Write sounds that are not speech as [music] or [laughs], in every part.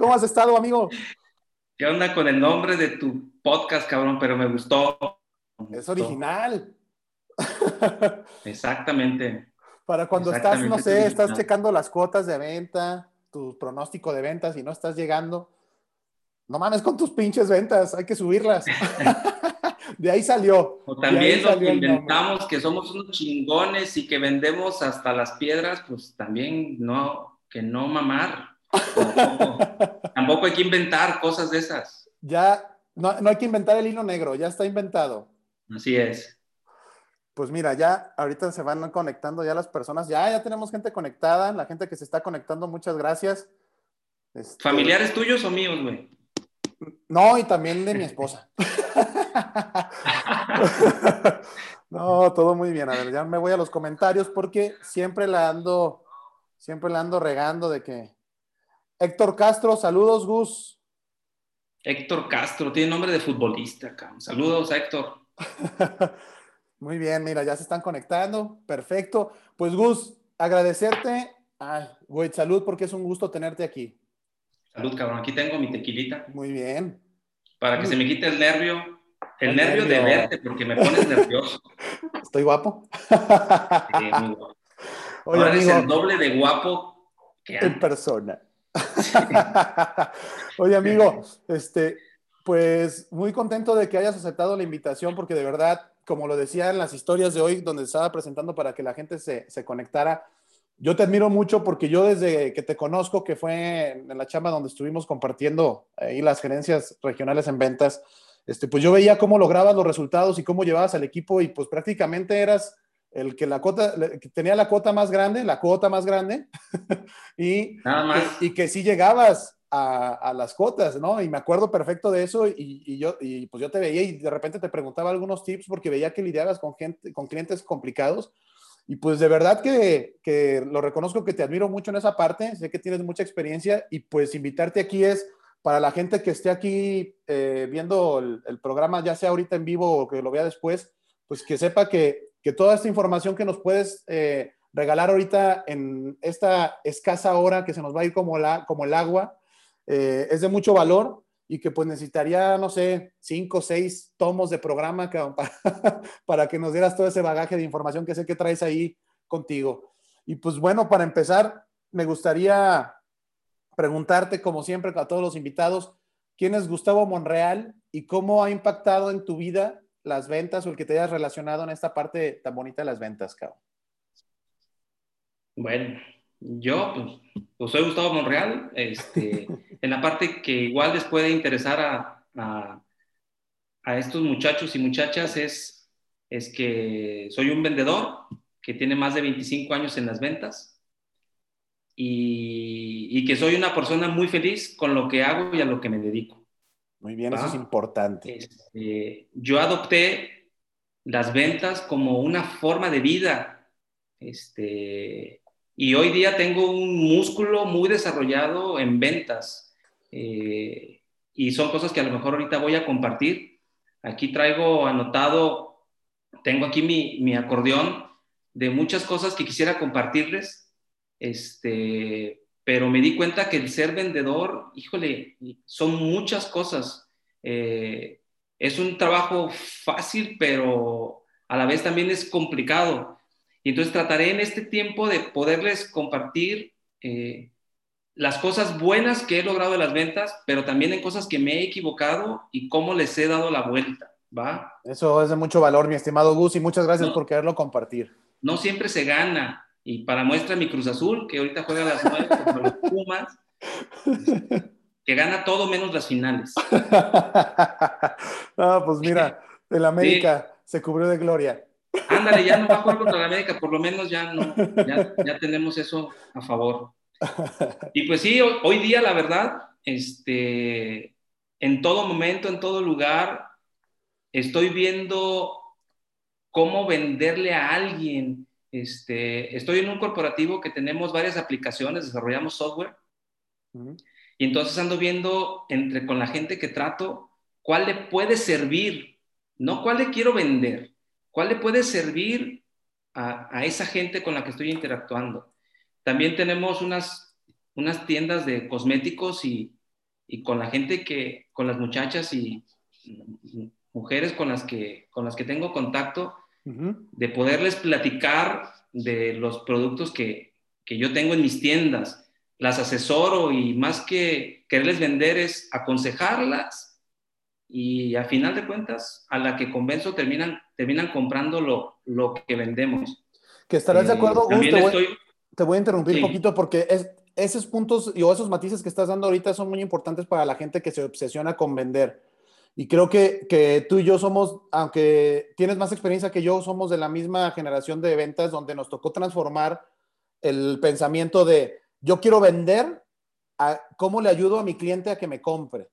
¿Cómo has estado, amigo? ¿Qué onda con el nombre de tu podcast, cabrón? Pero me gustó. Es original. [laughs] Exactamente. Para cuando estás, no sé, estás checando las cuotas de venta, tu pronóstico de ventas y no estás llegando. No mames con tus pinches ventas, hay que subirlas. [laughs] de ahí salió. O también lo que inventamos que somos unos chingones y que vendemos hasta las piedras, pues también no, que no mamar. Tampoco, hay que inventar cosas de esas. Ya, no, no hay que inventar el hilo negro, ya está inventado. Así es. Pues mira, ya ahorita se van conectando ya las personas. Ya, ya tenemos gente conectada. La gente que se está conectando, muchas gracias. Este, ¿Familiares tuyos o míos, güey? No, y también de mi esposa. [laughs] no, todo muy bien. A ver, ya me voy a los comentarios porque siempre la ando, siempre la ando regando de que. Héctor Castro, saludos, Gus. Héctor Castro, tiene nombre de futbolista, cabrón. Saludos, Héctor. [laughs] Muy bien, mira, ya se están conectando. Perfecto. Pues Gus, agradecerte. Ay, güey, salud porque es un gusto tenerte aquí. Salud, cabrón. Aquí tengo mi tequilita. Muy bien. Para que se me quite el nervio. El, nervio, de verte, porque me pones nervioso. [laughs] ¿Estoy guapo? Sí, muy guapo. [laughs] Oye, Ahora amigo, el doble de guapo que En persona. [laughs] Oye, amigo, este, pues muy contento de que hayas aceptado la invitación, porque de verdad, como lo decía en las historias de hoy, donde estaba presentando para que la gente se, se conectara, yo te admiro mucho porque yo desde que te conozco, que fue en la chamba donde estuvimos compartiendo ahí las gerencias regionales en ventas, este, pues yo veía cómo lograbas los resultados y cómo llevabas al equipo y pues prácticamente eras el que la cuota, que tenía la cuota más grande, la cuota más grande, [laughs] y, y que sí llegabas a, a, las cuotas, ¿no? Y me acuerdo perfecto de eso y, y, yo, y pues yo te veía y de repente te preguntaba algunos tips porque veía que lidiabas con gente, con clientes complicados y pues de verdad que, que, lo reconozco que te admiro mucho en esa parte, sé que tienes mucha experiencia y pues invitarte aquí es para la gente que esté aquí eh, viendo el, programa, ya sea ahorita en vivo o que lo vea después, pues que sepa que, que toda esta información que nos puedes eh, regalar ahorita en esta escasa hora que se nos va a ir como, la, como el agua, eh, es de mucho valor y que pues necesitaría, no sé, cinco o seis tomos de programa [laughs] para, para, que nos dieras todo ese bagaje de información que sé que traes ahí contigo. Y pues bueno, para empezar, me gustaría preguntarte, como siempre, a todos los invitados, ¿quién es Gustavo Monreal y cómo ha impactado en tu vida las ventas o el que te hayas relacionado en esta parte tan bonita de las ventas, Cabo? Bueno, yo, pues, pues, soy Gustavo Monreal, este, [laughs] en la parte que igual les puede interesar a, a, a, estos muchachos y muchachas es, es que soy un vendedor que tiene más de 25 años en las ventas y, y que soy una persona muy feliz con lo que hago y a lo que me dedico. Muy bien, eso es importante. Este, yo adopté las ventas como una forma de vida. Este, y hoy día tengo un músculo muy desarrollado en ventas. Eh, y son cosas que a lo mejor ahorita voy a compartir. Aquí traigo anotado, tengo aquí mi, mi acordeón de muchas cosas que quisiera compartirles. Este, pero me di cuenta que el ser vendedor, híjole, son muchas cosas. Eh, es un trabajo fácil, pero a la vez también es complicado. Y entonces trataré en este tiempo de poderles compartir eh, las cosas buenas que he logrado de las ventas, pero también en cosas que me he equivocado y cómo les he dado la vuelta, ¿va? Eso es de mucho valor, mi estimado Gus, y muchas gracias por quererlo compartir. No siempre se gana, y para muestra mi Cruz Azul, que ahorita juega las nueve contra los [laughs] Pumas, que gana todo menos las finales. [laughs] no, pues mira, el América se cubrió de gloria. Ándale, ya no va a jugar contra la [laughs] América, por lo menos ya no, ya, tenemos eso a favor. Y pues sí, hoy, día la verdad, este, en todo momento, en todo lugar, estoy viendo cómo venderle a alguien. Este, estoy en un corporativo que tenemos varias aplicaciones, desarrollamos software. Y entonces ando viendo entre con la gente que trato cuál le puede servir, no cuál le quiero vender. ¿Cuál le puede servir a, esa gente con la que estoy interactuando? También tenemos unas, unas tiendas de cosméticos y, y con la gente que, con las muchachas y mujeres con las que, con las que tengo contacto, de poderles platicar de los productos que, que yo tengo en mis tiendas. Las asesoro y más que quererles vender es aconsejarlas y a final de cuentas a la que convenzo terminan, terminan comprando lo, lo que vendemos. Que estarás de acuerdo, eh, te, voy, te, voy, a interrumpir un poquito porque es, esos puntos y esos matices que estás dando ahorita son muy importantes para la gente que se obsesiona con vender. Y creo que, que, tú y yo somos, aunque tienes más experiencia que yo, somos de la misma generación de ventas donde nos tocó transformar el pensamiento de yo quiero vender, a, ¿cómo le ayudo a mi cliente a que me compre?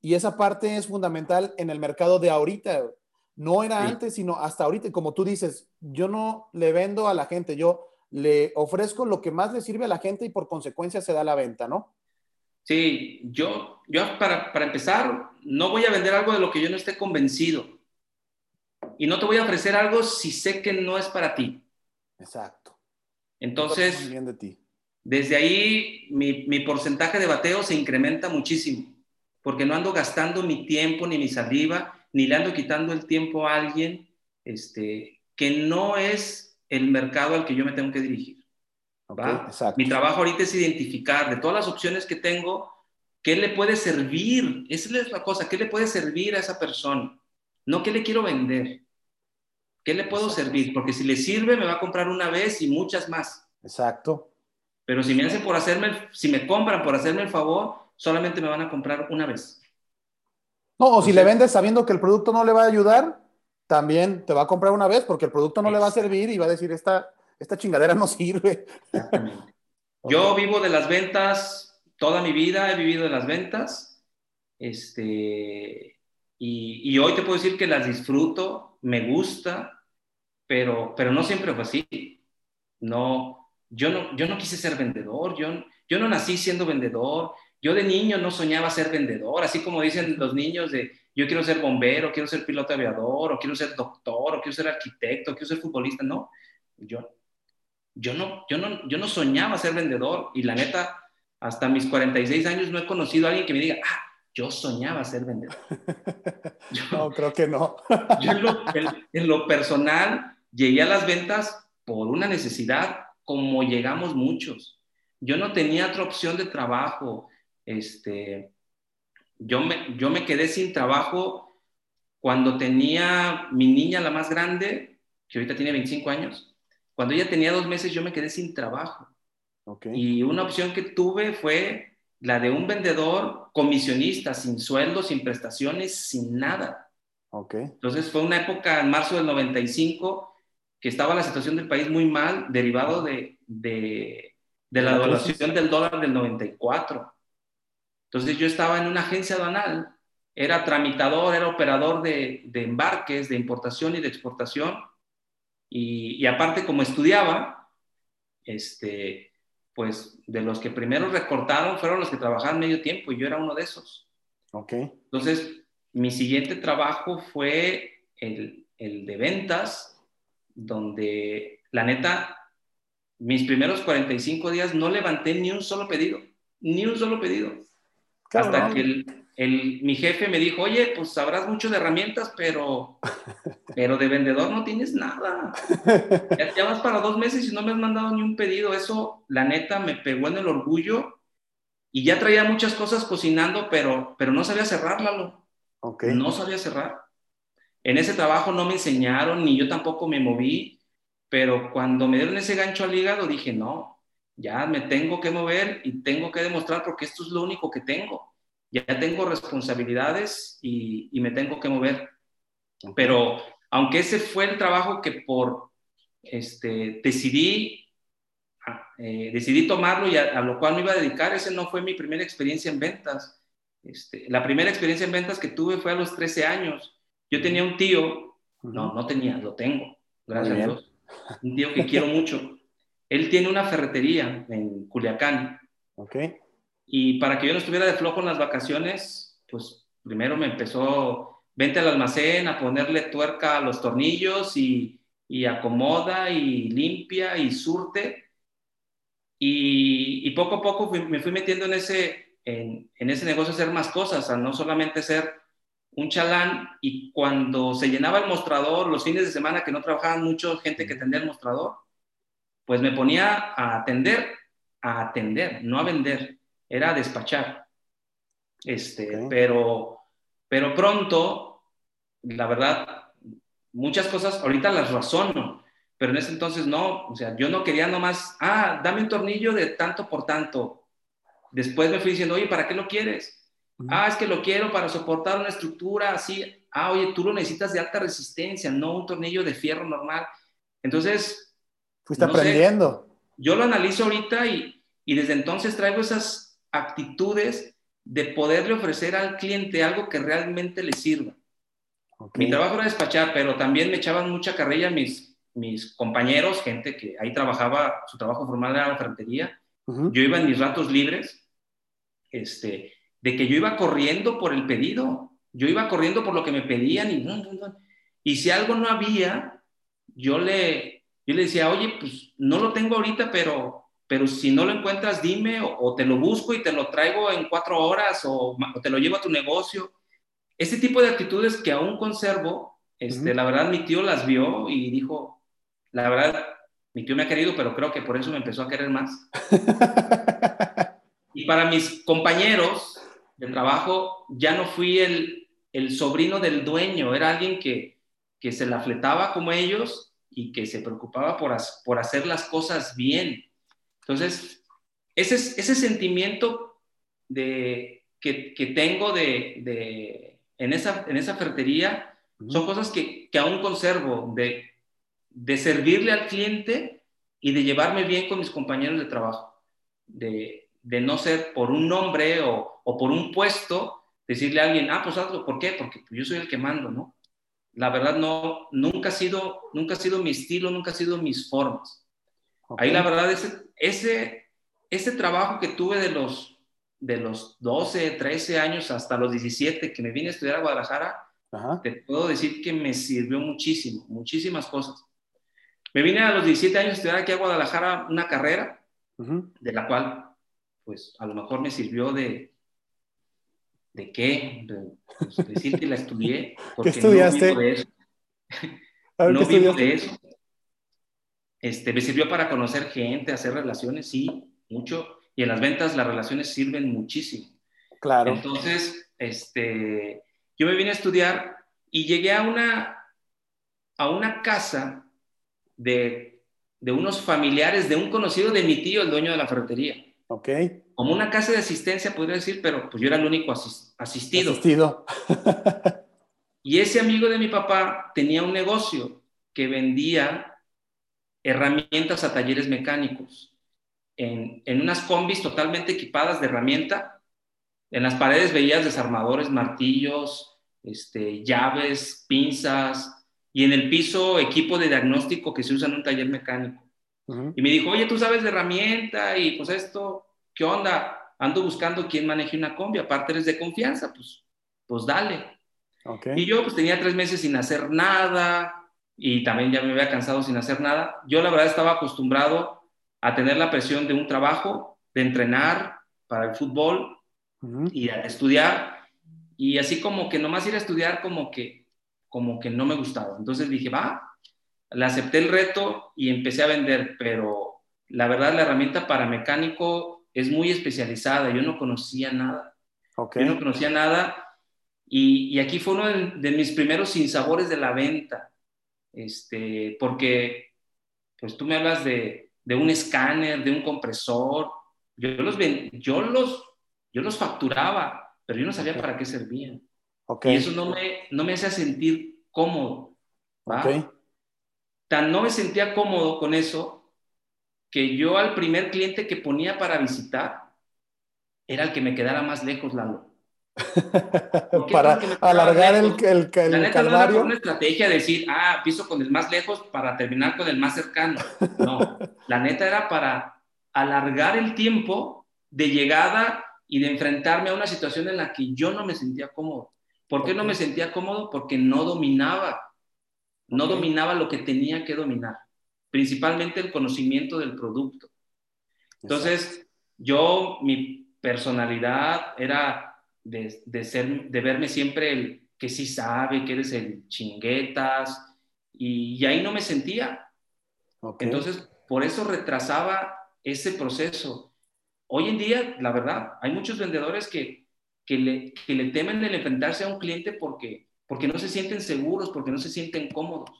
Y esa parte es fundamental en el mercado de ahorita. No era antes, sino hasta ahorita. Como tú dices, yo no le vendo a la gente, yo le ofrezco lo que más le sirve a la gente y por consecuencia se da la venta, ¿no? Sí, yo, yo para, para empezar, no voy a vender algo de lo que yo no esté convencido. Y no te voy a ofrecer algo si sé que no es para ti. Exacto. Entonces, bien de ti. desde ahí mi, mi, porcentaje de bateo se incrementa muchísimo, porque no ando gastando mi tiempo ni mi saliva, ni le ando quitando el tiempo a alguien este, que no es el mercado al que yo me tengo que dirigir. Mi trabajo ahorita es identificar de todas las opciones que tengo, qué le puede servir. Esa es la cosa, qué le puede servir a esa persona. No qué le quiero vender. ¿Qué le puedo servir? Porque si le sirve, me va a comprar una vez y muchas más. Exacto. Pero si me hacen por hacerme, si me compran por hacerme el favor, solamente me van a comprar una vez. No, o si le vendes sabiendo que el producto no le va a ayudar, también te va a comprar una vez porque el producto no le va a servir y va a decir, esta, esta chingadera no sirve. Yo vivo de las ventas toda mi vida, he vivido de las ventas. Este, y, y, hoy te puedo decir que las disfruto, me gusta, pero, pero no siempre fue así. No, yo no, yo no quise ser vendedor, yo, yo no nací siendo vendedor, yo de niño no soñaba ser vendedor, así como dicen los niños de yo quiero ser bombero, quiero ser piloto aviador, o quiero ser doctor, o quiero ser arquitecto, o quiero ser futbolista. No, yo, yo, no, yo, no, yo no soñaba ser vendedor y la neta, hasta mis 46 años no he conocido a alguien que me diga, ah, yo soñaba ser vendedor. [laughs] no, creo que no. [laughs] yo en lo, en lo personal llegué a las ventas por una necesidad, como llegamos muchos. Yo no tenía otra opción de trabajo. Este, yo me, yo me quedé sin trabajo cuando tenía mi niña, la más grande, que ahorita tiene 25 años. Cuando ella tenía dos meses, yo me quedé sin trabajo. Y una opción que tuve fue la de un vendedor comisionista, sin sueldo, sin prestaciones, sin nada. Okay. Entonces fue una época, en marzo del 95, que estaba la situación del país muy mal, derivado de, de, de la devaluación del dólar del 94. Entonces yo estaba en una agencia aduanal, era tramitador, era operador de, embarques, de importación y de exportación. Y, aparte, como estudiaba, este, pues de los que primero recortaron fueron los que trabajaban medio tiempo y yo era uno de esos. Ok. Entonces, mi siguiente trabajo fue el, el de ventas, donde la neta, mis primeros 45 días no levanté ni un solo pedido, ni un solo pedido. Hasta que el, mi jefe me dijo, oye, pues sabrás mucho de herramientas, pero, pero de vendedor no tienes nada. [laughs] Ya, vas para dos meses y no me has mandado ni un pedido. Eso, la neta, me pegó en el orgullo y ya traía muchas cosas cocinando, pero, pero no sabía cerrarla. Okay. No sabía cerrar. En ese trabajo no me enseñaron, ni yo tampoco me moví, pero cuando me dieron ese gancho al hígado dije, no, ya me tengo que mover y tengo que demostrar porque esto es lo único que tengo. Ya tengo responsabilidades y, me tengo que mover. Pero aunque ese fue el trabajo que por este, decidí, ah, eh, decidí tomarlo y a, lo cual me iba a dedicar, ese no fue mi primera experiencia en ventas. Este, la primera experiencia en ventas que tuve fue a los 13 años. Yo tenía un tío, no, no tenía, lo tengo, gracias a Dios. Un tío que quiero mucho [laughs] él tiene una ferretería en Culiacán. Ok. Y para que yo no estuviera de flojo en las vacaciones, pues primero me empezó, vente al almacén a ponerle tuerca a los tornillos y, acomoda y limpia y surte. Y, poco a poco me fui metiendo en ese, en, en ese negocio hacer más cosas, a no solamente ser un chalán y cuando se llenaba el mostrador, los fines de semana que no trabajaban mucho, gente que atendía el mostrador, pues me ponía a atender, a atender, no a vender, era despachar. Este, pero, pero pronto, la verdad, muchas cosas ahorita las razono, pero en ese entonces no, o sea, yo no quería nomás, ah, dame un tornillo de tanto por tanto. Después me fui diciendo, oye, ¿para qué lo quieres? Ah, es que lo quiero para soportar una estructura así. Ah, oye, tú lo necesitas de alta resistencia, no un tornillo de fierro normal. Entonces... Fuiste aprendiendo. yo lo analizo ahorita y, y desde entonces traigo esas actitudes de poderle ofrecer al cliente algo que realmente le sirva. Mi trabajo era despachar, pero también me echaban mucha carrilla mis, mis compañeros, gente que ahí trabajaba, su trabajo formal era la ferretería. Yo iba en mis ratos libres, este, de que yo iba corriendo por el pedido, yo iba corriendo por lo que me pedían y, y si algo no había, yo le, yo le decía, oye, pues no lo tengo ahorita, pero, pero si no lo encuentras, dime, o, te lo busco y te lo traigo en cuatro horas, o, te lo llevo a tu negocio. Este tipo de actitudes que aún conservo, este, la verdad mi tío las vio y dijo, la verdad, mi tío me ha querido, pero creo que por eso me empezó a querer más. [laughs] y para mis compañeros, de trabajo, ya no fui el, el sobrino del dueño, era alguien que, que se la fletaba como ellos y que se preocupaba por, por hacer las cosas bien. Entonces, ese, ese sentimiento de, que, que tengo de, de, en, esa, en esa ferretería son cosas que, que aún conservo, de, de servirle al cliente y de llevarme bien con mis compañeros de trabajo, de, de no ser por un nombre o, o, por un puesto, decirle a alguien, ah, pues hazlo, ¿por qué? Porque yo soy el que mando, ¿no? La verdad no, nunca ha sido, nunca ha sido mi estilo, nunca ha sido mis formas. Ahí la verdad, ese, ese, ese trabajo que tuve de los, de los 12, 13 años hasta los 17 que me vine a estudiar a Guadalajara, te puedo decir que me sirvió muchísimo, muchísimas cosas. Me vine a los 17 años a estudiar aquí a Guadalajara una carrera, de la cual pues a lo mejor me sirvió de, ¿de qué? De, pues, decir que la estudié, [laughs] porque ¿Qué estudiaste? no vivo de eso. [laughs] no vivo de eso. Este, me sirvió para conocer gente, hacer relaciones, sí, mucho. Y en las ventas las relaciones sirven muchísimo. Claro. Entonces, este, yo me vine a estudiar y llegué a una, a una casa de, de unos familiares de un conocido de mi tío, el dueño de la ferretería. Ok. Como una casa de asistencia, podría decir, pero pues yo era el único asistido. Asistido. [laughs] y ese amigo de mi papá tenía un negocio que vendía herramientas a talleres mecánicos. En, en unas combis totalmente equipadas de herramienta. En las paredes veías desarmadores, martillos, este, llaves, pinzas, y en el piso equipo de diagnóstico que se usa en un taller mecánico. Y me dijo, oye, tú sabes de herramienta y pues esto, ¿qué onda? Ando buscando quién maneje una combi, aparte eres de confianza, pues, pues dale. Y yo pues tenía tres meses sin hacer nada y también ya me había cansado sin hacer nada. Yo la verdad estaba acostumbrado a tener la presión de un trabajo, de entrenar para el fútbol y a estudiar. Y así como que nomás ir a estudiar como que, como que no me gustaba. Entonces dije, va, le acepté el reto y empecé a vender, pero la verdad la herramienta para mecánico es muy especializada, yo no conocía nada. Yo no conocía nada y, aquí fue uno de, mis primeros sinsabores de la venta, este, porque pues tú me hablas de, un escáner, de un compresor, yo los, yo los, yo los facturaba, pero yo no sabía para qué servían. Y eso no me, no me hacía sentir cómodo. ¿va? tan no me sentía cómodo con eso que yo al primer cliente que ponía para visitar era el que me quedara más lejos, Lalo. Para alargar el, el, el, la neta No era una estrategia de decir, ah, piso con el más lejos para terminar con el más cercano. No, [laughs] la neta era para alargar el tiempo de llegada y de enfrentarme a una situación en la que yo no me sentía cómodo. ¿Por qué no me sentía cómodo? Porque no dominaba no dominaba lo que tenía que dominar, principalmente el conocimiento del producto. Entonces, yo, mi, personalidad era de, de, ser, de verme siempre el que sí sabe, que eres el chinguetas, y, ahí no me sentía. Entonces, por eso retrasaba ese proceso. Hoy en día, la verdad, hay muchos vendedores que, que, le, que le temen el enfrentarse a un cliente porque, porque no se sienten seguros, porque no se sienten cómodos.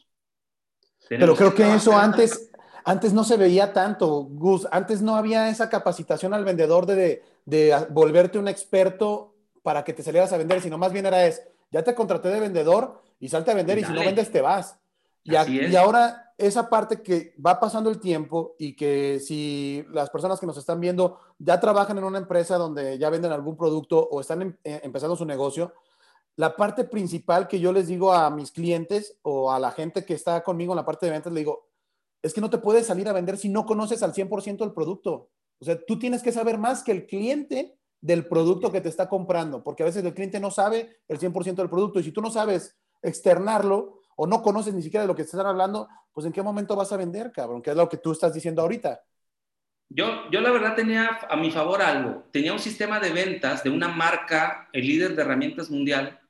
Pero creo que, eso antes, antes no se veía tanto, Gus. Antes no había esa capacitación al vendedor de, de, volverte un experto para que te salieras a vender, sino más bien era es, ya te contraté de vendedor y salte a vender y, si no vendes te vas. Y, y, ahora esa parte que va pasando el tiempo y que si las personas que nos están viendo ya trabajan en una empresa donde ya venden algún producto o están em, eh, empezando su negocio, la parte principal que yo les digo a mis clientes o a la gente que está conmigo en la parte de ventas, le digo, es que no te puedes salir a vender si no conoces al 100% el producto. O sea, tú tienes que saber más que el cliente del producto que te está comprando, porque a veces el cliente no sabe el 100% del producto y si tú no sabes externarlo o no conoces ni siquiera de lo que te están hablando, pues en qué momento vas a vender, cabrón, que es lo que tú estás diciendo ahorita. Yo, yo la verdad tenía a mi favor algo. Tenía un sistema de ventas de una marca, el líder de herramientas mundial,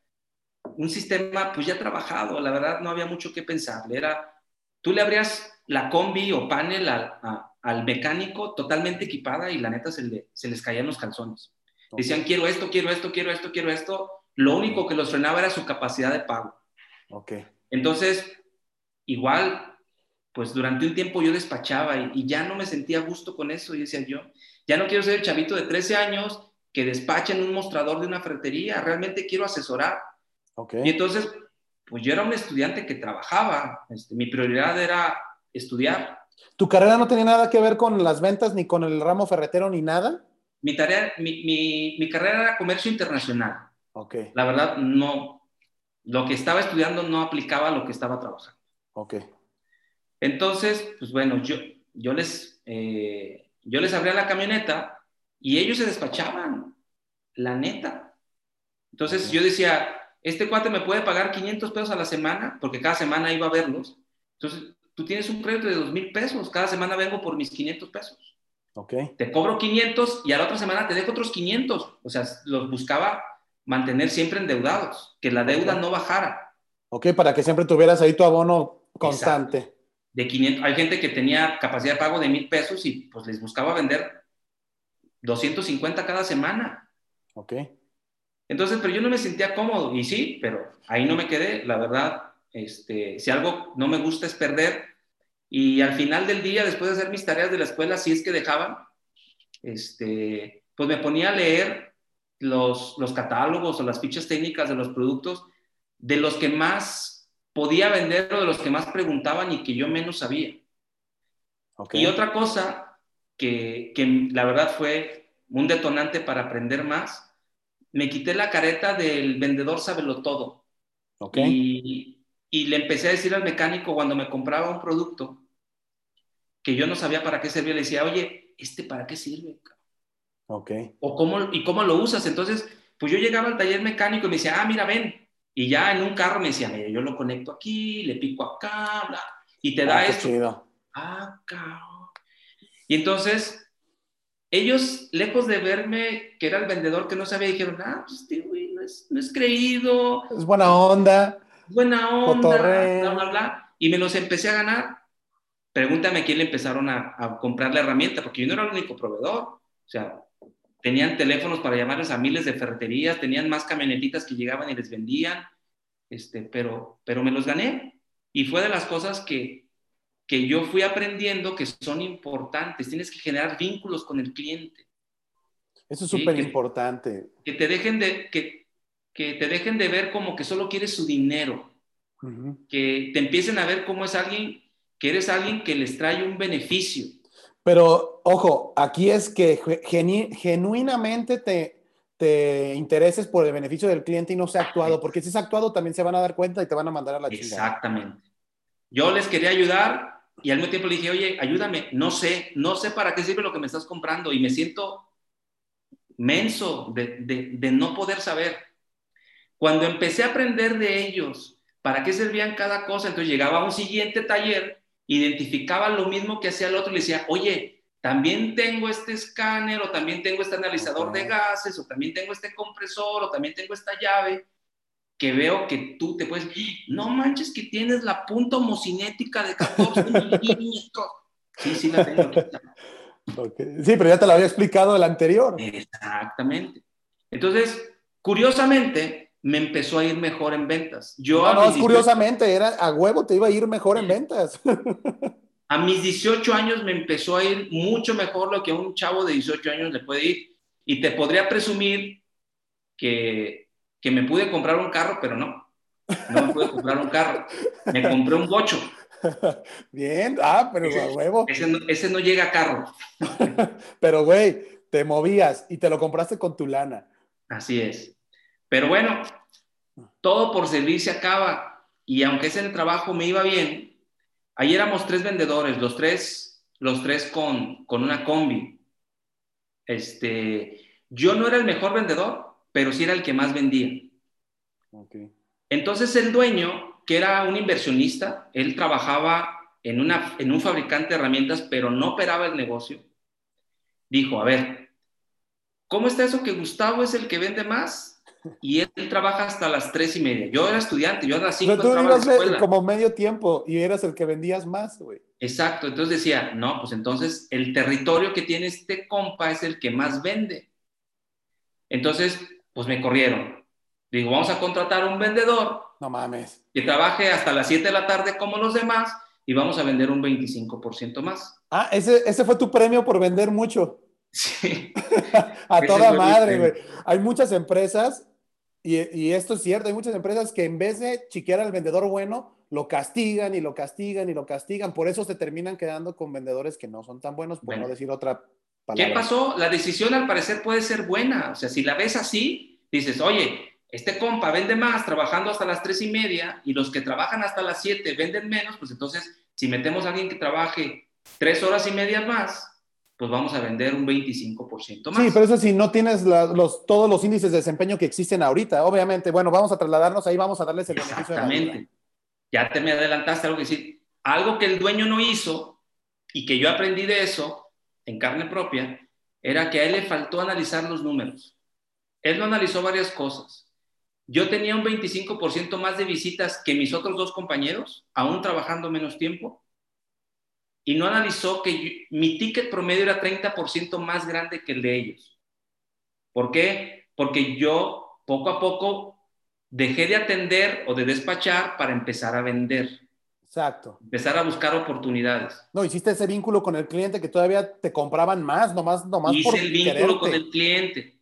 un sistema pues ya trabajado, la verdad no había mucho que pensar. Era, tú le abrías la combi o panel al, mecánico totalmente equipada y la neta se, le, se les caían los calzones. Decían, quiero esto, quiero esto, quiero esto, quiero esto. Lo único que los frenaba era su capacidad de pago. Ok. Entonces, igual, pues durante un tiempo yo despachaba y, y, ya no me sentía a gusto con eso. Y decía yo, ya no quiero ser el chavito de 13 años que despacha en un mostrador de una ferretería, realmente quiero asesorar. Y entonces, pues yo era un estudiante que trabajaba, este, mi prioridad era estudiar. ¿Tu carrera no tenía nada que ver con las ventas, ni con el ramo ferretero, ni nada? Mi, tarea, mi, mi, mi carrera era comercio internacional. Ok. La verdad, no, lo que estaba estudiando no aplicaba a lo que estaba trabajando. Ok. Entonces, pues bueno, yo, yo, les, eh, yo les abría la camioneta y ellos se despachaban, la neta. Entonces yo decía, este cuate me puede pagar 500 pesos a la semana, porque cada semana iba a verlos. Entonces, tú tienes un crédito de 2 mil pesos, cada semana vengo por mis 500 pesos. Ok. Te cobro 500 y a la otra semana te dejo otros 500. O sea, los buscaba mantener siempre endeudados, que la deuda no bajara. Ok, para que siempre tuvieras ahí tu abono constante. De 500, hay gente que tenía capacidad de pago de mil pesos y pues les buscaba vender 250 cada semana. Ok. Entonces, pero yo no me sentía cómodo y sí, pero ahí no me quedé, la verdad, este, si algo no me gusta es perder y al final del día, después de hacer mis tareas de la escuela, si es que dejaban, este, pues me ponía a leer los, los catálogos o las fichas técnicas de los productos de los que más podía vender o de los que más preguntaban y que yo menos sabía. Y otra cosa que, que la verdad fue un detonante para aprender más me quité la careta del vendedor sábelo todo. Y, y, le empecé a decir al mecánico cuando me compraba un producto que yo no sabía para qué servía, le decía, oye, ¿este para qué sirve? Ok. O cómo, ¿Y cómo lo usas? Entonces, pues yo llegaba al taller mecánico y me decía, ah, mira, ven. Y ya en un carro me decía, mira, yo lo conecto aquí, le pico acá, bla, y te da ah, esto. Ah, cabrón. Y entonces ellos, lejos de verme que era el vendedor que no sabía, dijeron, ah, pues este güey no es, no es creído. Es buena onda. Buena onda, bla, bla, bla. Y me los empecé a ganar. Pregúntame a quién le empezaron a, a, comprar la herramienta, porque yo no era el único proveedor. O sea, tenían teléfonos para llamarles a miles de ferreterías, tenían más camionetitas que llegaban y les vendían, este, pero, pero me los gané. Y fue de las cosas que, que yo fui aprendiendo que son importantes. Tienes que generar vínculos con el cliente. Eso es súper importante. Que, te dejen de, que, que, te dejen de ver como que solo quieres su dinero. Que te empiecen a ver como es alguien, que eres alguien que les trae un beneficio. Pero, ojo, aquí es que genuinamente te, te intereses por el beneficio del cliente y no sea actuado, porque si es actuado también se van a dar cuenta y te van a mandar a la chingada. Exactamente. Yo les quería ayudar, y al mismo tiempo le dije, oye, ayúdame, no sé, no sé para qué sirve lo que me estás comprando y me siento menso de, de, no poder saber. Cuando empecé a aprender de ellos para qué servían cada cosa, entonces llegaba a un siguiente taller, identificaba lo mismo que hacía el otro y le decía, oye, también tengo este escáner o también tengo este analizador de gases o también tengo este compresor o también tengo esta llave que veo que tú te puedes, no manches que tienes la punta homocinética de 14 milímetros. [laughs] Sí, sí la tengo. Sí, pero ya te lo había explicado el anterior. Exactamente. Entonces, curiosamente, me empezó a ir mejor en ventas. Yo no, no, curiosamente, era a huevo te iba a ir mejor en ventas. [laughs] A mis 18 años me empezó a ir mucho mejor lo que a un chavo de 18 años le puede ir. Y te podría presumir que, que me pude comprar un carro, pero no. No me pude comprar un carro. Me compré un bocho. Bien, ah, pero a huevo. Ese no, llega a carro. [laughs] pero, güey, te movías y te lo compraste con tu lana. Así es. Pero bueno, todo por servir se acaba. Y aunque ese trabajo me iba bien, ahí éramos tres vendedores, los tres, los tres con, con una combi. Este, yo no era el mejor vendedor, pero sí era el que más vendía. Entonces el dueño que era un inversionista, él trabajaba en, una, en un fabricante de herramientas, pero no operaba el negocio, dijo, a ver, ¿cómo está eso que Gustavo es el que vende más? Y él, trabaja hasta las tres y media. Yo era estudiante, yo a las cinco tú ibas como medio tiempo y eras el que vendías más, güey. Exacto, entonces decía, no, pues entonces el territorio que tiene este compa es el que más vende. Entonces, pues me corrieron. Digo, vamos a contratar a un vendedor. No mames. Que trabaje hasta las 7 de la tarde como los demás y vamos a vender un 25% más. Ah, ese, ese fue tu premio por vender mucho. Sí. [laughs] a toda madre, güey. Hay muchas empresas, y, y, esto es cierto, hay muchas empresas que en vez de chiquear al vendedor bueno, lo castigan y lo castigan y lo castigan. Por eso se terminan quedando con vendedores que no son tan buenos, por no decir otra palabra. ¿Qué pasó? La decisión al parecer puede ser buena. O sea, si la ves así, dices, oye, este compa vende más trabajando hasta las tres y media y los que trabajan hasta las siete venden menos, pues entonces si metemos a alguien que trabaje tres horas y media más, pues vamos a vender un 25% más. Sí, pero eso sí, no tienes los, todos los índices de desempeño que existen ahorita. Obviamente, bueno, vamos a trasladarnos ahí, vamos a darles el beneficio Exactamente. ya te me adelantaste algo que decir. Algo que el dueño no hizo y que yo aprendí de eso en carne propia, era que a él le faltó analizar los números. Él no analizó varias cosas yo tenía un 25% más de visitas que mis otros dos compañeros, aún trabajando menos tiempo, y no analizó que mi ticket promedio era 30% más grande que el de ellos. ¿Por qué? Porque yo poco a poco dejé de atender o de despachar para empezar a vender. Exacto. Empezar a buscar oportunidades. No, hiciste ese vínculo con el cliente que todavía te compraban más, nomás, nomás Hice el vínculo con el cliente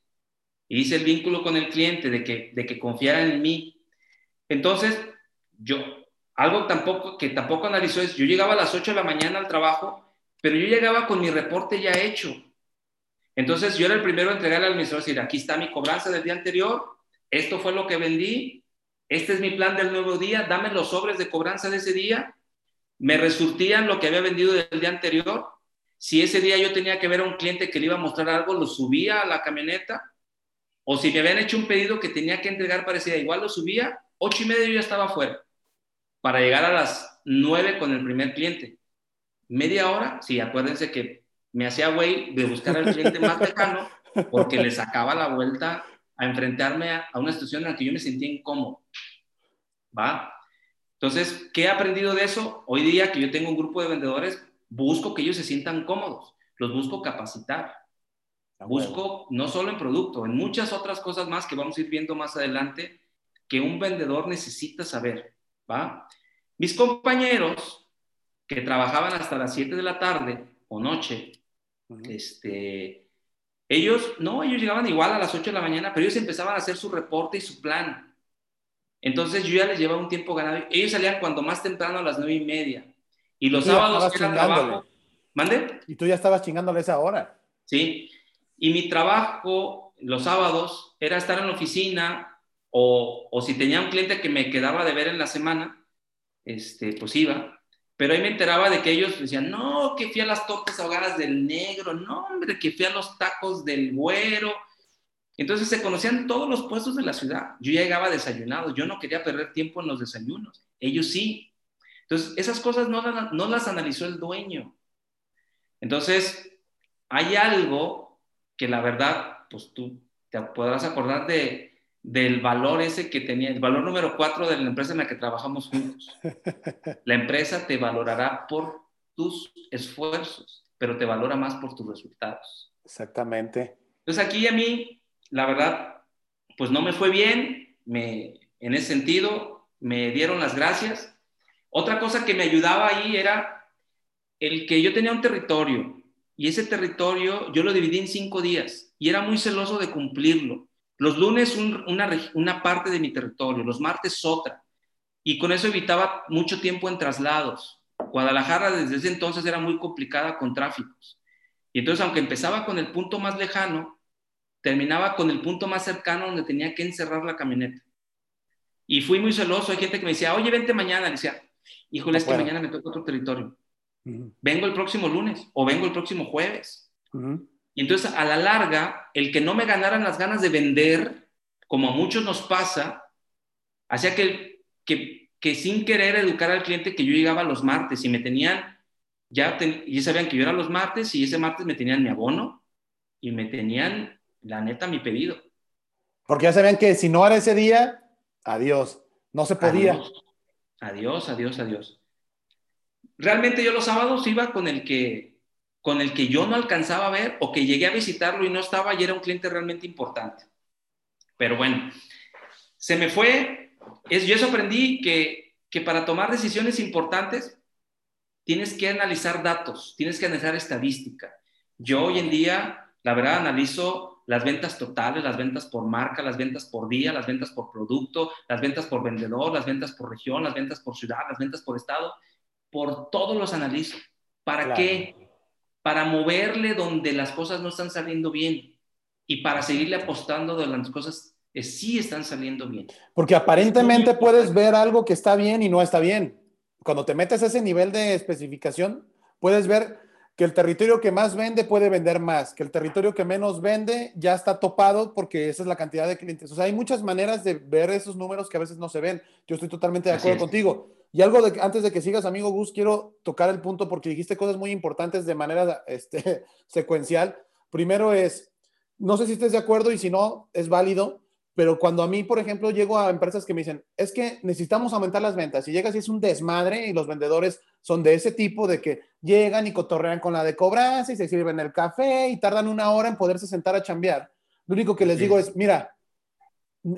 hice el vínculo con el cliente de que, de que confiaran en mí. Entonces, yo, algo tampoco, que tampoco analizó es, yo llegaba a las 8 de la mañana al trabajo, pero yo llegaba con mi reporte ya hecho. Entonces, yo era el primero a entregarle al administrador, decir, aquí está mi cobranza del día anterior, esto fue lo que vendí, este es mi plan del nuevo día, dame los sobres de cobranza de ese día, me resurtían lo que había vendido del día anterior, si ese día yo tenía que ver a un cliente que le iba a mostrar algo, lo subía a la camioneta, o si me habían hecho un pedido que tenía que entregar parecida, igual lo subía, ocho y media yo ya estaba fuera, para llegar a las nueve con el primer cliente. Media hora, sí, acuérdense que me hacía güey de buscar al cliente más lejano porque le sacaba la vuelta a enfrentarme a, una situación en la que yo me sentía incómodo. ¿Va? Entonces, ¿qué he aprendido de eso? Hoy día que yo tengo un grupo de vendedores, busco que ellos se sientan cómodos, los busco capacitar. Busco no solo en producto, en muchas otras cosas más que vamos a ir viendo más adelante que un vendedor necesita saber, ¿va? Mis compañeros que trabajaban hasta las 7 de la tarde o noche, este, ellos, no, ellos llegaban igual a las 8 de la mañana, pero ellos empezaban a hacer su reporte y su plan. Entonces yo ya les llevaba un tiempo ganado. Ellos salían cuando más temprano a las 9 y media. Y los sábados era trabajo. ¿Mande? Y tú ya estabas chingándole esa hora. Sí. Y mi trabajo los sábados era estar en la oficina o, o, si tenía un cliente que me quedaba de ver en la semana, este, pues iba. Pero ahí me enteraba de que ellos decían, no, que fui a las tortas ahogadas del negro, no, hombre, que fui a los tacos del güero. Entonces se conocían todos los puestos de la ciudad. Yo llegaba desayunado, yo no quería perder tiempo en los desayunos. Ellos sí. Entonces, esas cosas no, no las analizó el dueño. Entonces, hay algo que la verdad, pues tú te podrás acordar de, del valor ese que tenía, el valor número cuatro de la empresa en la que trabajamos juntos. [laughs] La empresa te valorará por tus esfuerzos, pero te valora más por tus resultados. Exactamente. Entonces aquí a mí, la verdad, pues no me fue bien, me, en ese sentido, me dieron las gracias. Otra cosa que me ayudaba ahí era el que yo tenía un territorio y ese territorio yo lo dividí en cinco días y era muy celoso de cumplirlo. Los lunes una, una parte de mi territorio, los martes otra. Y con eso evitaba mucho tiempo en traslados. Guadalajara desde ese entonces era muy complicada con tráficos. Y entonces, aunque empezaba con el punto más lejano, terminaba con el punto más cercano donde tenía que encerrar la camioneta. Y fui muy celoso. Hay gente que me decía, oye, vente mañana. Le decía, híjole, es que mañana me toca otro territorio. Vengo el próximo lunes o vengo el próximo jueves. Y entonces, a la larga, el que no me ganaran las ganas de vender, como a muchos nos pasa, hacía que, que, que sin querer educar al cliente que yo llegaba los martes y me tenían, ya, ya sabían que yo era los martes y ese martes me tenían mi abono y me tenían, la neta, mi pedido. Porque ya sabían que si no era ese día, adiós, no se podía. Adiós, adiós, adiós. Realmente yo los sábados iba con el que con el que yo no alcanzaba a ver o que llegué a visitarlo y no estaba y era un cliente realmente importante. Pero bueno, se me fue. Es, yo eso aprendí que, que para tomar decisiones importantes tienes que analizar datos, tienes que analizar estadística. Yo hoy en día, la verdad, analizo las ventas totales, las ventas por marca, las ventas por día, las ventas por producto, las ventas por vendedor, las ventas por región, las ventas por ciudad, las ventas por estado. Por todos los analizo. ¿Para qué? Para moverle donde las cosas no están saliendo bien y para seguirle apostando donde las cosas sí están saliendo bien. Porque aparentemente puedes ver algo que está bien y no está bien. Cuando te metes a ese nivel de especificación, puedes ver que el territorio que más vende puede vender más, que el territorio que menos vende ya está topado porque esa es la cantidad de clientes. O sea, hay muchas maneras de ver esos números que a veces no se ven. Yo estoy totalmente de acuerdo contigo. Y algo de, antes de que sigas, amigo Gus, quiero tocar el punto porque dijiste cosas muy importantes de manera [laughs] este, secuencial. Primero es, no sé si estés de acuerdo y si no, es válido, pero cuando a mí, por ejemplo, llego a empresas que me dicen, es que necesitamos aumentar las ventas, y llegas y es un desmadre y los vendedores son de ese tipo de que llegan y cotorrean con la de cobranza y se sirven el café y tardan una hora en poderse sentar a chambear. Lo único que les digo es, mira,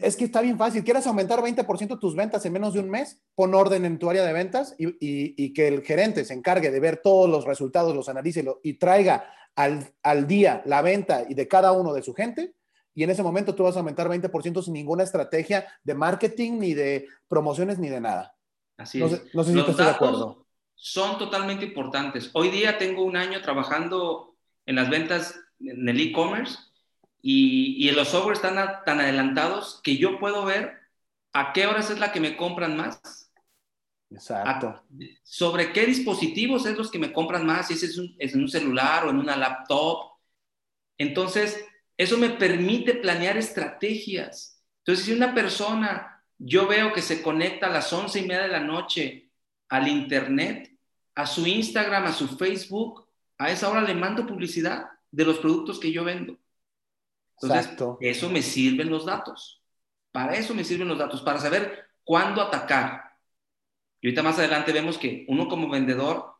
es que está bien fácil. ¿Quieres aumentar 20% tus ventas en menos de un mes? Pon orden en tu área de ventas y, que el gerente se encargue de ver todos los resultados, los analice y, traiga al, al, día la venta y de cada uno de su gente. Y en ese momento tú vas a aumentar 20% sin ninguna estrategia de marketing, ni de promociones, ni de nada. Así es. no sé si estás de acuerdo. Son totalmente importantes. Hoy día tengo un año trabajando en las ventas en el e-commerce y, y los software están tan adelantados que yo puedo ver a qué horas es la que me compran más. Exacto. sobre qué dispositivos es los que me compran más, si es, un, es en un celular o en una laptop. Entonces, eso me permite planear estrategias. Entonces, si una persona, yo veo que se conecta a las once y media de la noche al Internet, a su Instagram, a su Facebook, a esa hora le mando publicidad de los productos que yo vendo. Entonces, eso me sirven los datos. Para eso me sirven los datos, para saber cuándo atacar. Y ahorita más adelante vemos que uno como vendedor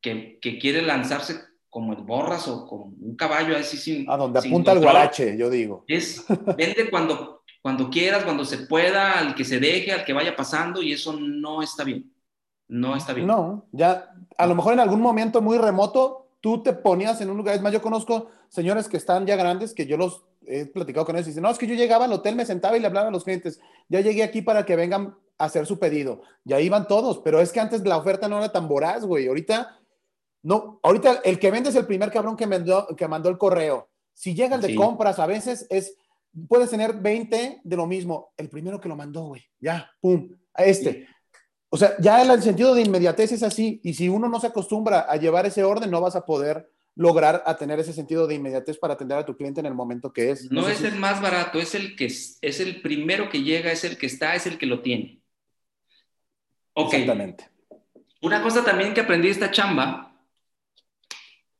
que, que quiere lanzarse como el borras o como un caballo así sin... A donde apunta el guarache, yo digo. Es, vende cuando, cuando quieras, cuando se pueda, al que se deje, al que vaya pasando y eso no está bien. No está bien. No, ya a lo mejor en algún momento muy remoto tú te ponías en un lugar, es más, yo conozco señores que están ya grandes, que yo los he platicado con ellos y dicen, no, es que yo llegaba al hotel, me sentaba y le hablaba a los clientes, ya llegué aquí para que vengan a hacer su pedido. Ya iban todos, pero es que antes la oferta no era tan voraz, güey. Ahorita, no, ahorita el que vende es el primer cabrón que mandó, que mandó el correo. Si llega el de compras, a veces es, puedes tener 20 de lo mismo. El primero que lo mandó, güey, ya, pum, a este. O sea, ya el sentido de inmediatez es así. Y si uno no se acostumbra a llevar ese orden, no vas a poder lograr a tener ese sentido de inmediatez para atender a tu cliente en el momento que es. No, es el más barato, es el que es, el primero que llega, es el que está, es el que lo tiene. Ok. Exactamente. Una cosa también que aprendí esta chamba,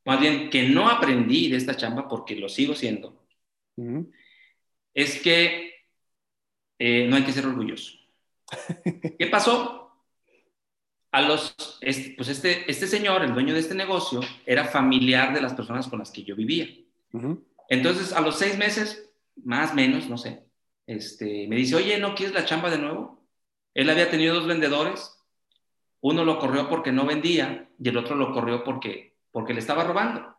más bien que no aprendí de esta chamba porque lo sigo siendo, es que eh, no hay que ser orgulloso. [laughs] ¿Qué pasó? A los, este, pues este, este señor, el dueño de este negocio, era familiar de las personas con las que yo vivía. Entonces, a los seis meses, más o menos, no sé, este, me dice, oye, ¿no quieres la chamba de nuevo? Él había tenido dos vendedores, uno lo corrió porque no vendía y el otro lo corrió porque, porque le estaba robando.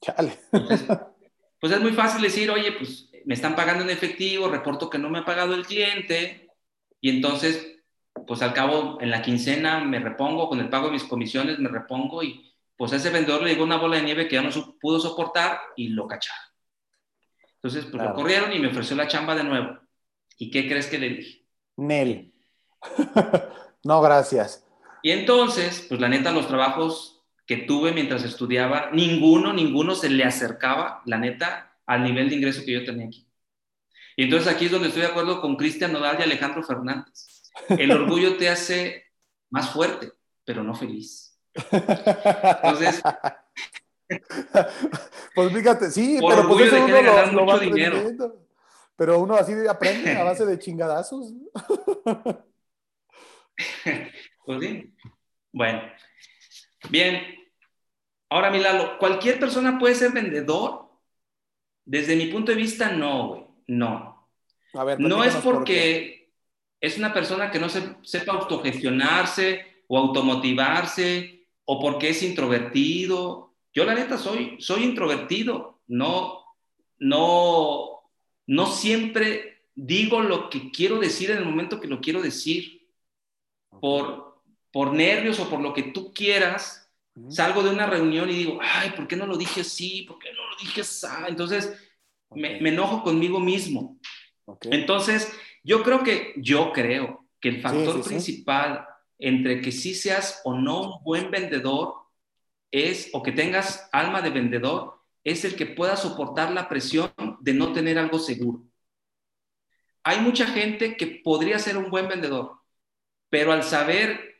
Chale. [laughs] pues es muy fácil decir, oye, pues me están pagando en efectivo, reporto que no me ha pagado el cliente y entonces, pues al cabo, en la quincena me repongo, con el pago de mis comisiones me repongo y pues a ese vendedor le llegó una bola de nieve que ya no pudo soportar y lo cacharon. Entonces, pues lo corrieron y me ofreció la chamba de nuevo. ¿Y qué crees que le dije? Nel. [laughs] no, gracias. Y entonces, pues la neta, los trabajos que tuve mientras estudiaba, ninguno, ninguno se le acercaba, la neta, al nivel de ingreso que yo tenía aquí. Y entonces aquí es donde estoy de acuerdo con Cristian Nodal y Alejandro Fernández. El orgullo te hace más fuerte, pero no feliz. Entonces, pues fíjate, sí, pero pues eso uno lo, lo va aprendiendo. Pero uno así aprende a base de chingadazos. [laughs] pues sí. Bueno, bien. Ahora, Milalo, ¿cualquier persona puede ser vendedor? Desde mi punto de vista, no, güey. No. A ver, no es porque es una persona que no se, sepa autogestionarse o automotivarse o porque es introvertido yo la neta soy, soy introvertido, no, no, no siempre digo lo que quiero decir en el momento que lo quiero decir. Por, por nervios o por lo que tú quieras, salgo de una reunión y digo, ay, ¿por qué no lo dije así? ¿Por qué no lo dije así? Entonces, me, enojo conmigo mismo. Entonces, yo creo que, yo creo que el factor principal entre que sí seas o no un buen vendedor es, o que tengas alma de vendedor, es el que pueda soportar la presión de no tener algo seguro. Hay mucha gente que podría ser un buen vendedor, pero al saber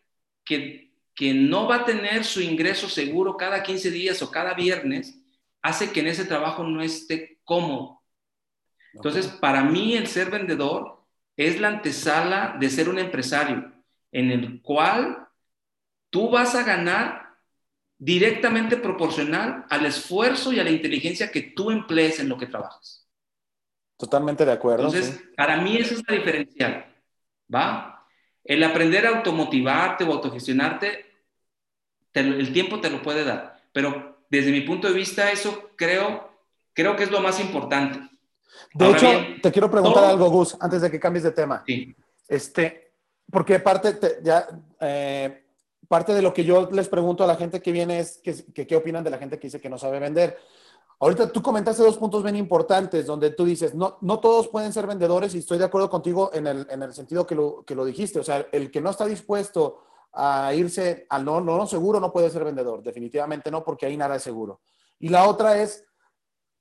que, que no va a tener su ingreso seguro cada 15 días o cada viernes, hace que en ese trabajo no esté cómodo. Entonces, para mí el ser vendedor es la antesala de ser un empresario, en el cual tú vas a ganar directamente proporcional al esfuerzo y a la inteligencia que tú emplees en lo que trabajas. Totalmente de acuerdo. Entonces, para mí eso es la diferencial, ¿va? El aprender a automotivarte o autogestionarte, el tiempo te lo puede dar, pero desde mi punto de vista eso creo, creo que es lo más importante. De hecho, te quiero preguntar algo, Gus, antes de que cambies de tema. Sí. Este, porque aparte, ya, eh, parte de lo que yo les pregunto a la gente que viene es que, qué opinan de la gente que dice que no sabe vender. Ahorita tú comentaste dos puntos bien importantes donde tú dices, no, no todos pueden ser vendedores y estoy de acuerdo contigo en el, en el sentido que lo, que lo dijiste. O sea, el que no está dispuesto a irse al no, no, no seguro no puede ser vendedor. Definitivamente no, porque ahí nada es seguro. Y la otra es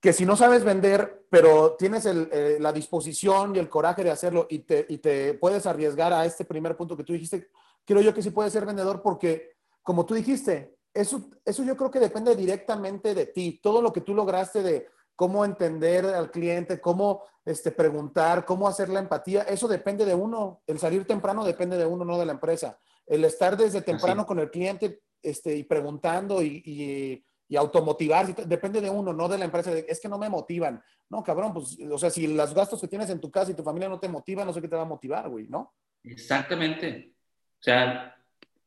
que si no sabes vender, pero tienes el, eh, la disposición y el coraje de hacerlo y te, y te puedes arriesgar a este primer punto que tú dijiste, creo yo que sí puede ser vendedor porque, como tú dijiste, eso, eso yo creo que depende directamente de ti. Todo lo que tú lograste de cómo entender al cliente, cómo este, preguntar, cómo hacer la empatía, eso depende de uno. El salir temprano depende de uno, no de la empresa. El estar desde temprano con el cliente este, y preguntando y, y, y automotivar, depende de uno, no de la empresa. Es que no me motivan. No, cabrón, pues, o sea, si los gastos que tienes en tu casa y tu familia no te motivan, no sé qué te va a motivar, güey, ¿no? Exactamente. O sea,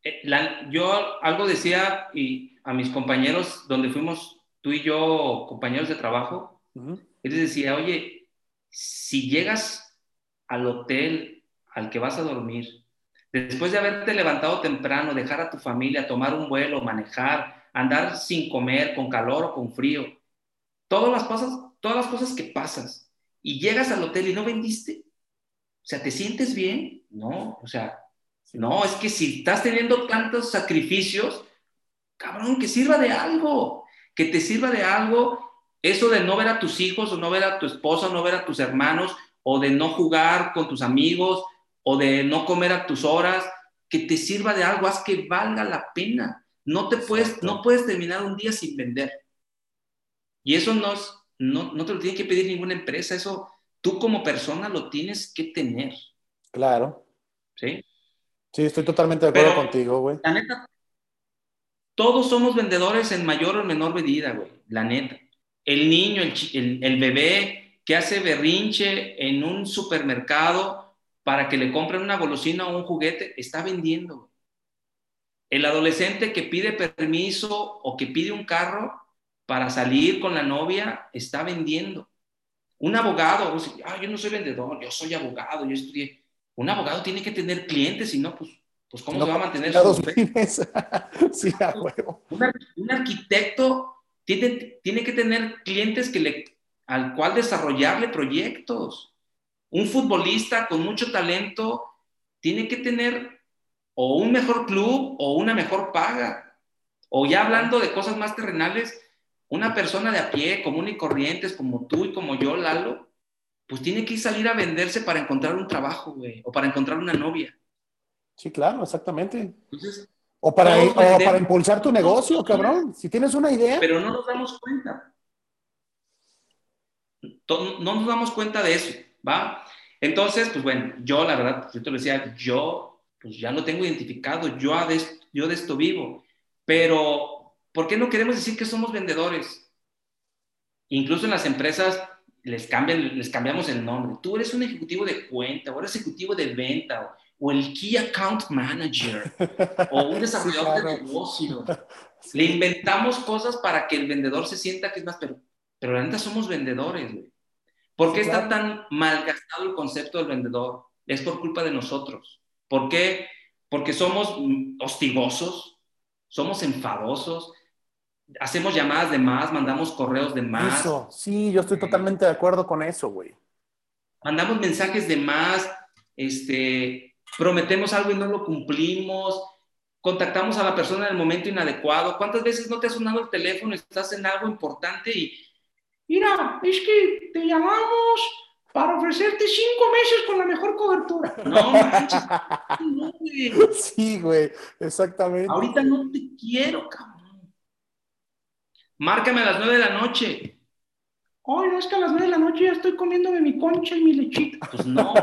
eh, yo algo decía y a mis compañeros, donde fuimos tú y yo compañeros de trabajo, les decía, oye, si llegas al hotel al que vas a dormir, después de haberte levantado temprano, dejar a tu familia, tomar un vuelo, manejar, andar sin comer, con calor o con frío, todas las cosas, todas las cosas que pasas, y llegas al hotel y no vendiste, o sea, ¿te sientes bien? No, o sea, no, es que si estás teniendo tantos sacrificios, cabrón, que sirva de algo, que te sirva de algo eso de no ver a tus hijos o no ver a tu esposa o no ver a tus hermanos o de no jugar con tus amigos o de no comer a tus horas, que te sirva de algo, haz que valga la pena. No te puedes, no puedes terminar un día sin vender. Y eso no, no, no te lo tiene que pedir ninguna empresa, eso tú como persona lo tienes que tener. Claro. ¿Sí? Sí, estoy totalmente de acuerdo contigo, güey. La neta, todos somos vendedores en mayor o menor medida, güey, la neta. El niño, el, el, bebé que hace berrinche en un supermercado para que le compren una golosina o un juguete, está vendiendo. El adolescente que pide permiso o que pide un carro para salir con la novia, está vendiendo. Un abogado, ah, yo no soy vendedor, yo soy abogado, yo estudié. Un abogado tiene que tener clientes, si no, pues pues ¿cómo se va a mantener su [laughs] sí, a huevo. Un, arquitecto tiene, tiene que tener clientes que le, al cual desarrollarle proyectos. Un futbolista con mucho talento tiene que tener o un mejor club o una mejor paga. O ya hablando de cosas más terrenales, una persona de a pie, común y corrientes, como tú y como yo, Lalo, pues tiene que salir a venderse para encontrar un trabajo, güey, o para encontrar una novia. Sí, claro, exactamente. o para, para impulsar tu negocio, cabrón. Si tienes una idea. Pero no nos damos cuenta. No nos damos cuenta de eso, ¿va? Entonces, pues bueno, yo la verdad, yo te lo decía, yo pues ya lo tengo identificado, yo de, yo de esto vivo, pero ¿por qué no queremos decir que somos vendedores? Incluso en las empresas les, cambian, les cambiamos el nombre. Tú eres un ejecutivo de cuenta, o eres ejecutivo de venta, o el Key Account Manager o un [laughs] desarrollador de negocio. [laughs] Le inventamos cosas para que el vendedor se sienta que es más, pero, pero la neta somos vendedores, güey. ¿Por qué está tan malgastado el concepto del vendedor? Es por culpa de nosotros. ¿Por qué? Porque somos hostigosos, somos enfadosos, hacemos llamadas de más, mandamos correos de más. Eso, sí, yo estoy totalmente de acuerdo con eso, güey. Mandamos mensajes de más, este, prometemos algo y no lo cumplimos, contactamos a la persona en el momento inadecuado. ¿Cuántas veces no te ha sonado el teléfono, estás en algo importante y, mira, es que te llamamos para ofrecerte cinco meses con la mejor cobertura? [laughs] No manches. [laughs] No, Sí, güey, exactamente. Ahorita no te quiero, cabrón. Márcame a las nueve de la noche. Ay, no es que a las nueve de la noche ya estoy comiéndome mi concha y mi lechita. Pues no.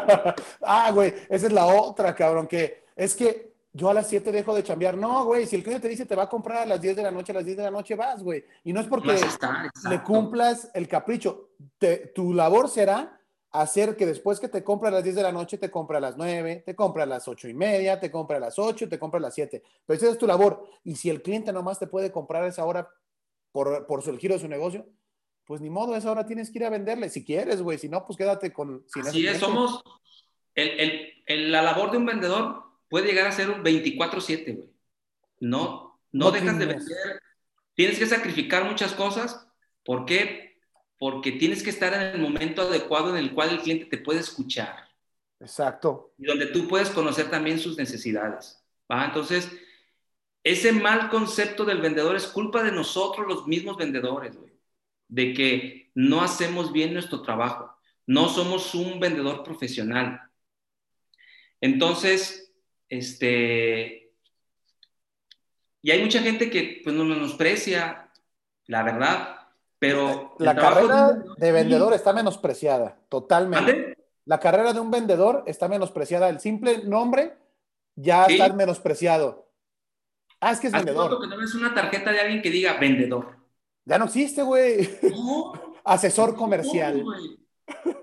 ah, güey, esa es la otra, cabrón, que es que yo a las 7 dejo de chambear. No, güey, si el cliente te dice te va a comprar a las 10 de la noche, a las 10 de la noche vas, güey. Y no es porque le cumplas el capricho. tu labor será hacer que después que te compra a las 10 de la noche, te compra a las 9, te compra a las 8 y media, te compra a las 8, te compra a las 7. Pero esa es tu labor. Y si el cliente nomás te puede comprar a esa hora por, por el giro de su negocio, pues ni modo, esa hora tienes que ir a venderle, si quieres, güey, si no, pues quédate con... Así es, somos, el, el, la labor de un vendedor puede llegar a ser un 24/7, güey. No, no, dejas de vender, tienes que sacrificar muchas cosas, ¿por qué? Porque tienes que estar en el momento adecuado en el cual el cliente te puede escuchar. Exacto. Y donde tú puedes conocer también sus necesidades, ¿va? Entonces, ese mal concepto del vendedor es culpa de nosotros los mismos vendedores, güey de que no hacemos bien nuestro trabajo, no somos un vendedor profesional. Entonces, este, y hay mucha gente que pues nos menosprecia, la verdad, pero... La carrera de vendedor está menospreciada, totalmente. La carrera de un vendedor está menospreciada, el simple nombre ya está menospreciado. Ah, es que es vendedor. que no ves una tarjeta de alguien que diga vendedor. Ya no existe, güey. [laughs] Asesor comercial.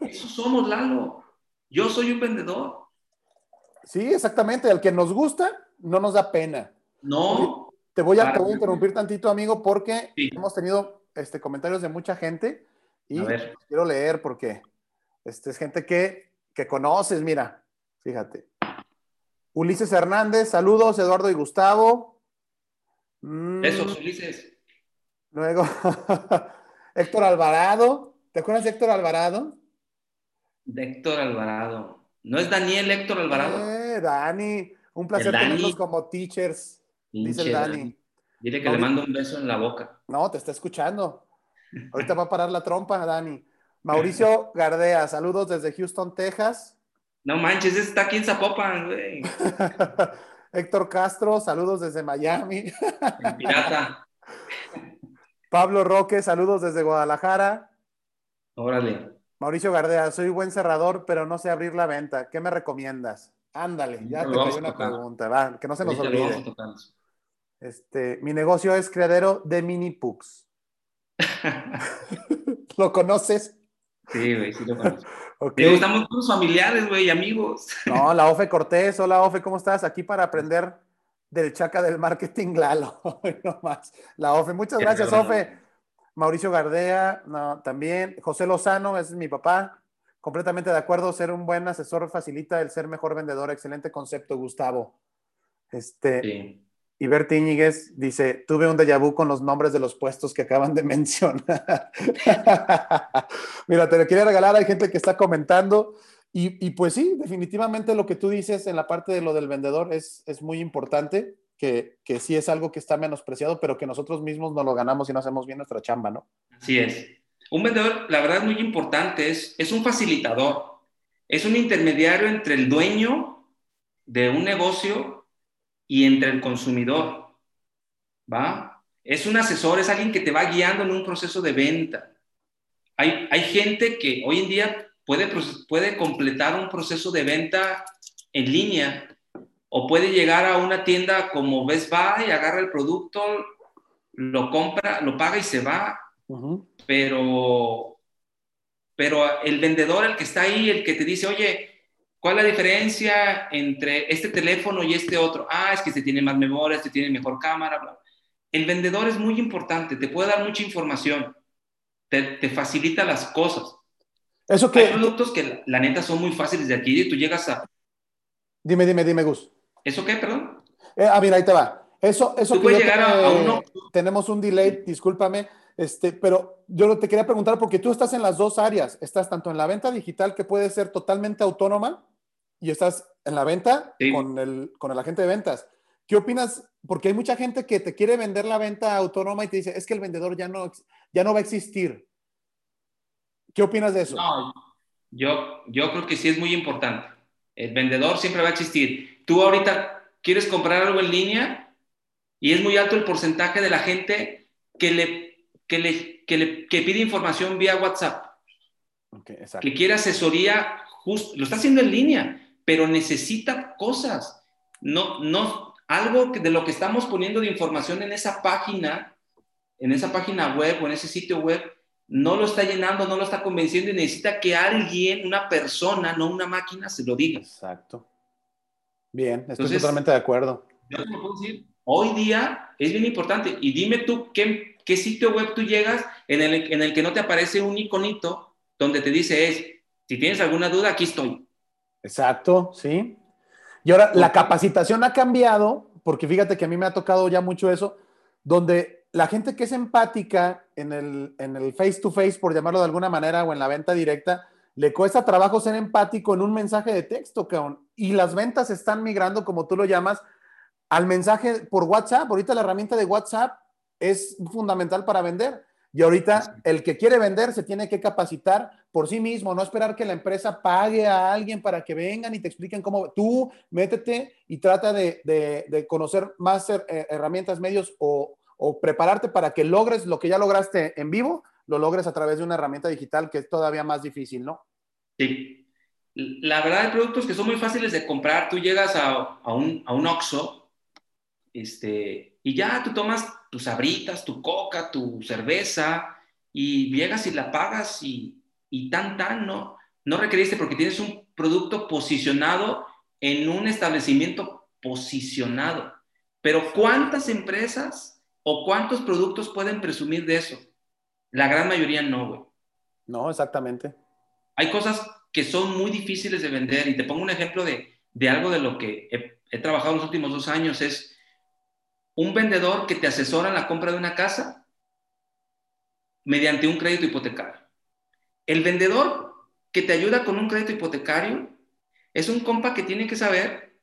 Eso somos, Lalo. Yo soy un vendedor. Sí, exactamente. Al que nos gusta, no nos da pena. No. Te voy a, interrumpir tantito, amigo, porque hemos tenido este, comentarios de mucha gente y quiero leer porque este, es gente que, que conoces, mira, fíjate. Ulises Hernández, saludos, Eduardo y Gustavo. Mm. Esos, Ulises. Luego, [laughs] Héctor Alvarado. ¿Te acuerdas de Héctor Alvarado? De Héctor Alvarado. ¿No es Daniel Héctor Alvarado? Eh, Dani. Un placer tenerlos como teachers, dice el Dani. Dile que le mando un beso en la boca. No, te está escuchando. Ahorita va a parar la trompa, Dani. [laughs] Mauricio Gardea, saludos desde Houston, Texas. No manches, está aquí en Zapopan, güey. [laughs] Héctor Castro, saludos desde Miami. Pirata. [laughs] Pablo Roque, saludos desde Guadalajara. Órale. Mauricio Gardea, soy buen cerrador, pero no sé abrir la venta. ¿Qué me recomiendas? Ándale, ya te cayó una pregunta, va, que no se nos olvide. Este, mi negocio es criadero de mini pugs. [laughs] [laughs] ¿Lo conoces? Sí, güey, sí lo conozco. Okay. estamos todos familiares, güey, amigos. [laughs] No, la Ofe Cortés, hola Ofe, ¿cómo estás? Aquí para aprender del chaca del marketing Lalo. [laughs] no más. La Ofe, muchas gracias, Ofe. Mauricio Gardea, no, también. José Lozano, es mi papá. Completamente de acuerdo, ser un buen asesor facilita el ser mejor vendedor. Excelente concepto, Gustavo. Este, sí. Y Íñiguez dice, tuve un déjà vu con los nombres de los puestos que acaban de [laughs] mencionar. [laughs] Mira, te lo quería regalar, hay gente que está comentando. Y, y, pues sí, definitivamente lo que tú dices en la parte de lo del vendedor es, es muy importante, que, que sí es algo que está menospreciado, pero que nosotros mismos no lo ganamos y no hacemos bien nuestra chamba, ¿no? Así es. Un vendedor, la verdad, muy importante, es, es un facilitador, es un intermediario entre el dueño de un negocio y entre el consumidor. ¿Va? Es un asesor, es alguien que te va guiando en un proceso de venta. Hay, hay gente que hoy en día puede, puede completar un proceso de venta en línea o puede llegar a una tienda como Best Buy, agarra el producto, lo compra, lo paga y se va. Pero pero el vendedor, el que está ahí, el que te dice, oye, ¿Cuál es la diferencia entre este teléfono y este otro? Ah, es que este tiene más memoria, este tiene mejor cámara. Bla. El vendedor es muy importante, te puede dar mucha información, te, facilita las cosas. Eso que, Hay productos que la, neta son muy fáciles de adquirir. Tú llegas a. Dime, dime, dime, Gus. ¿Eso qué, perdón? Eh, ah, mira, ahí te va. Eso, eso que llegar a, uno. Tenemos un delay, discúlpame. Este, pero yo te quería preguntar porque tú estás en las dos áreas. Estás tanto en la venta digital que puede ser totalmente autónoma y estás en la venta con, el, con el agente de ventas. ¿Qué opinas? Porque hay mucha gente que te quiere vender la venta autónoma y te dice, es que el vendedor ya no, ya no va a existir. ¿Qué opinas de eso? No, yo, yo creo que sí es muy importante. El vendedor siempre va a existir. Tú ahorita quieres comprar algo en línea y es muy alto el porcentaje de la gente que le, que le, que le que pide información vía WhatsApp. que quiere asesoría, justo, lo está haciendo en línea pero necesita cosas. No, no, algo de lo que estamos poniendo de información en esa página, en esa página web o en ese sitio web, no lo está llenando, no lo está convenciendo y necesita que alguien, una persona, no una máquina, se lo diga. Exacto. Bien, estoy totalmente de acuerdo. Yo te puedo decir, hoy día es bien importante. Y dime tú, ¿qué, qué sitio web tú llegas en el, en el que no te aparece un iconito donde te dice es, si tienes alguna duda, aquí estoy. Exacto, sí. Y ahora la capacitación ha cambiado, porque fíjate que a mí me ha tocado ya mucho eso, donde la gente que es empática en el, en el face to face, por llamarlo de alguna manera, o en la venta directa, le cuesta trabajo ser empático en un mensaje de texto, cabrón. Y las ventas están migrando, como tú lo llamas, al mensaje por WhatsApp. Ahorita la herramienta de WhatsApp es fundamental para vender. Y ahorita el que quiere vender se tiene que capacitar por sí mismo, no esperar que la empresa pague a alguien para que vengan y te expliquen cómo. Tú métete y trata de, conocer más herramientas, medios o, prepararte para que logres lo que ya lograste en vivo, lo logres a través de una herramienta digital que es todavía más difícil, ¿no? Sí. La verdad, hay productos que son muy fáciles de comprar. Tú llegas a, un, a un este, y ya tú tomas tus abritas, tu coca, tu cerveza, y llegas y la pagas y, y tan, tan, ¿no? No requeriste porque tienes un producto posicionado en un establecimiento posicionado. Pero ¿cuántas empresas o cuántos productos pueden presumir de eso? La gran mayoría no, güey. No, exactamente. Hay cosas que son muy difíciles de vender y te pongo un ejemplo de, de algo de lo que he, he trabajado en los últimos dos años. Es un vendedor que te asesora en la compra de una casa mediante un crédito hipotecario. El vendedor que te ayuda con un crédito hipotecario es un compa que tiene que saber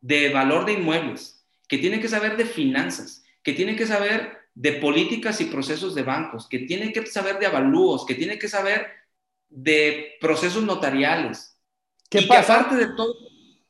de valor de inmuebles, que tiene que saber de finanzas, que tiene que saber de políticas y procesos de bancos, que tiene que saber de avalúos, que tiene que saber de procesos notariales. ¿Qué pasa? de todo,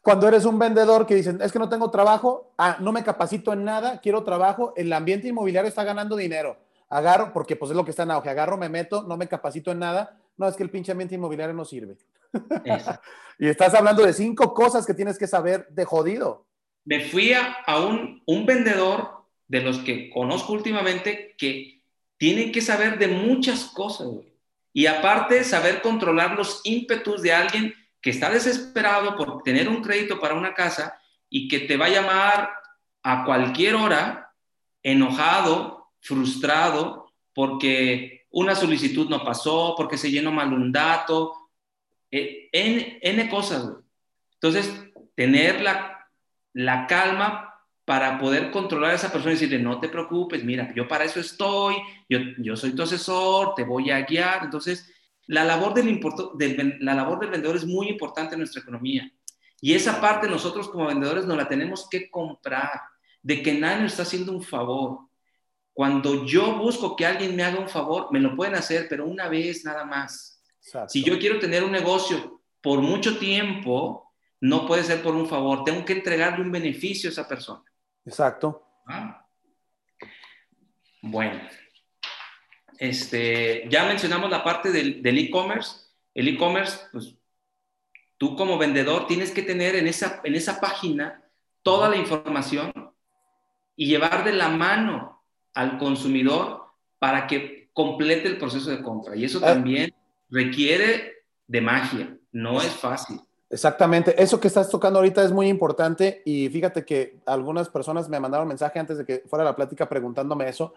cuando eres un vendedor que dicen, es que no tengo trabajo, ah, no me capacito en nada, quiero trabajo, el ambiente inmobiliario está ganando dinero. Agarro, porque pues es lo que está en auge, agarro, me meto, no me capacito en nada. No, es que el pinche ambiente inmobiliario no sirve. [laughs] y estás hablando de cinco cosas que tienes que saber de jodido. Me fui a, un, un vendedor de los que conozco últimamente que tiene que saber de muchas cosas, güey. Y aparte, saber controlar los ímpetus de alguien que está desesperado por tener un crédito para una casa y que te va a llamar a cualquier hora enojado, frustrado, porque una solicitud no pasó, porque se llenó mal un dato, eh, N, N, cosas. Entonces, tener la, la calma para poder controlar a esa persona y decirle, no te preocupes, mira, yo para eso estoy, yo, yo soy tu asesor, te voy a guiar. Entonces, la labor del, del, la labor del vendedor es muy importante en nuestra economía. Y esa parte nosotros como vendedores nos la tenemos que comprar, de que nadie nos está haciendo un favor. Cuando yo busco que alguien me haga un favor, me lo pueden hacer, pero una vez nada más. Si yo quiero tener un negocio por mucho tiempo, no puede ser por un favor, tengo que entregarle un beneficio a esa persona. Exacto. Ah. Bueno, este, ya mencionamos la parte del e-commerce. el e-commerce, pues tú como vendedor tienes que tener en esa, en esa página toda la información y llevar de la mano al consumidor para que complete el proceso de compra. Y eso ah. también requiere de magia, no es fácil. Exactamente, eso que estás tocando ahorita es muy importante y fíjate que algunas personas me mandaron mensaje antes de que fuera la plática preguntándome eso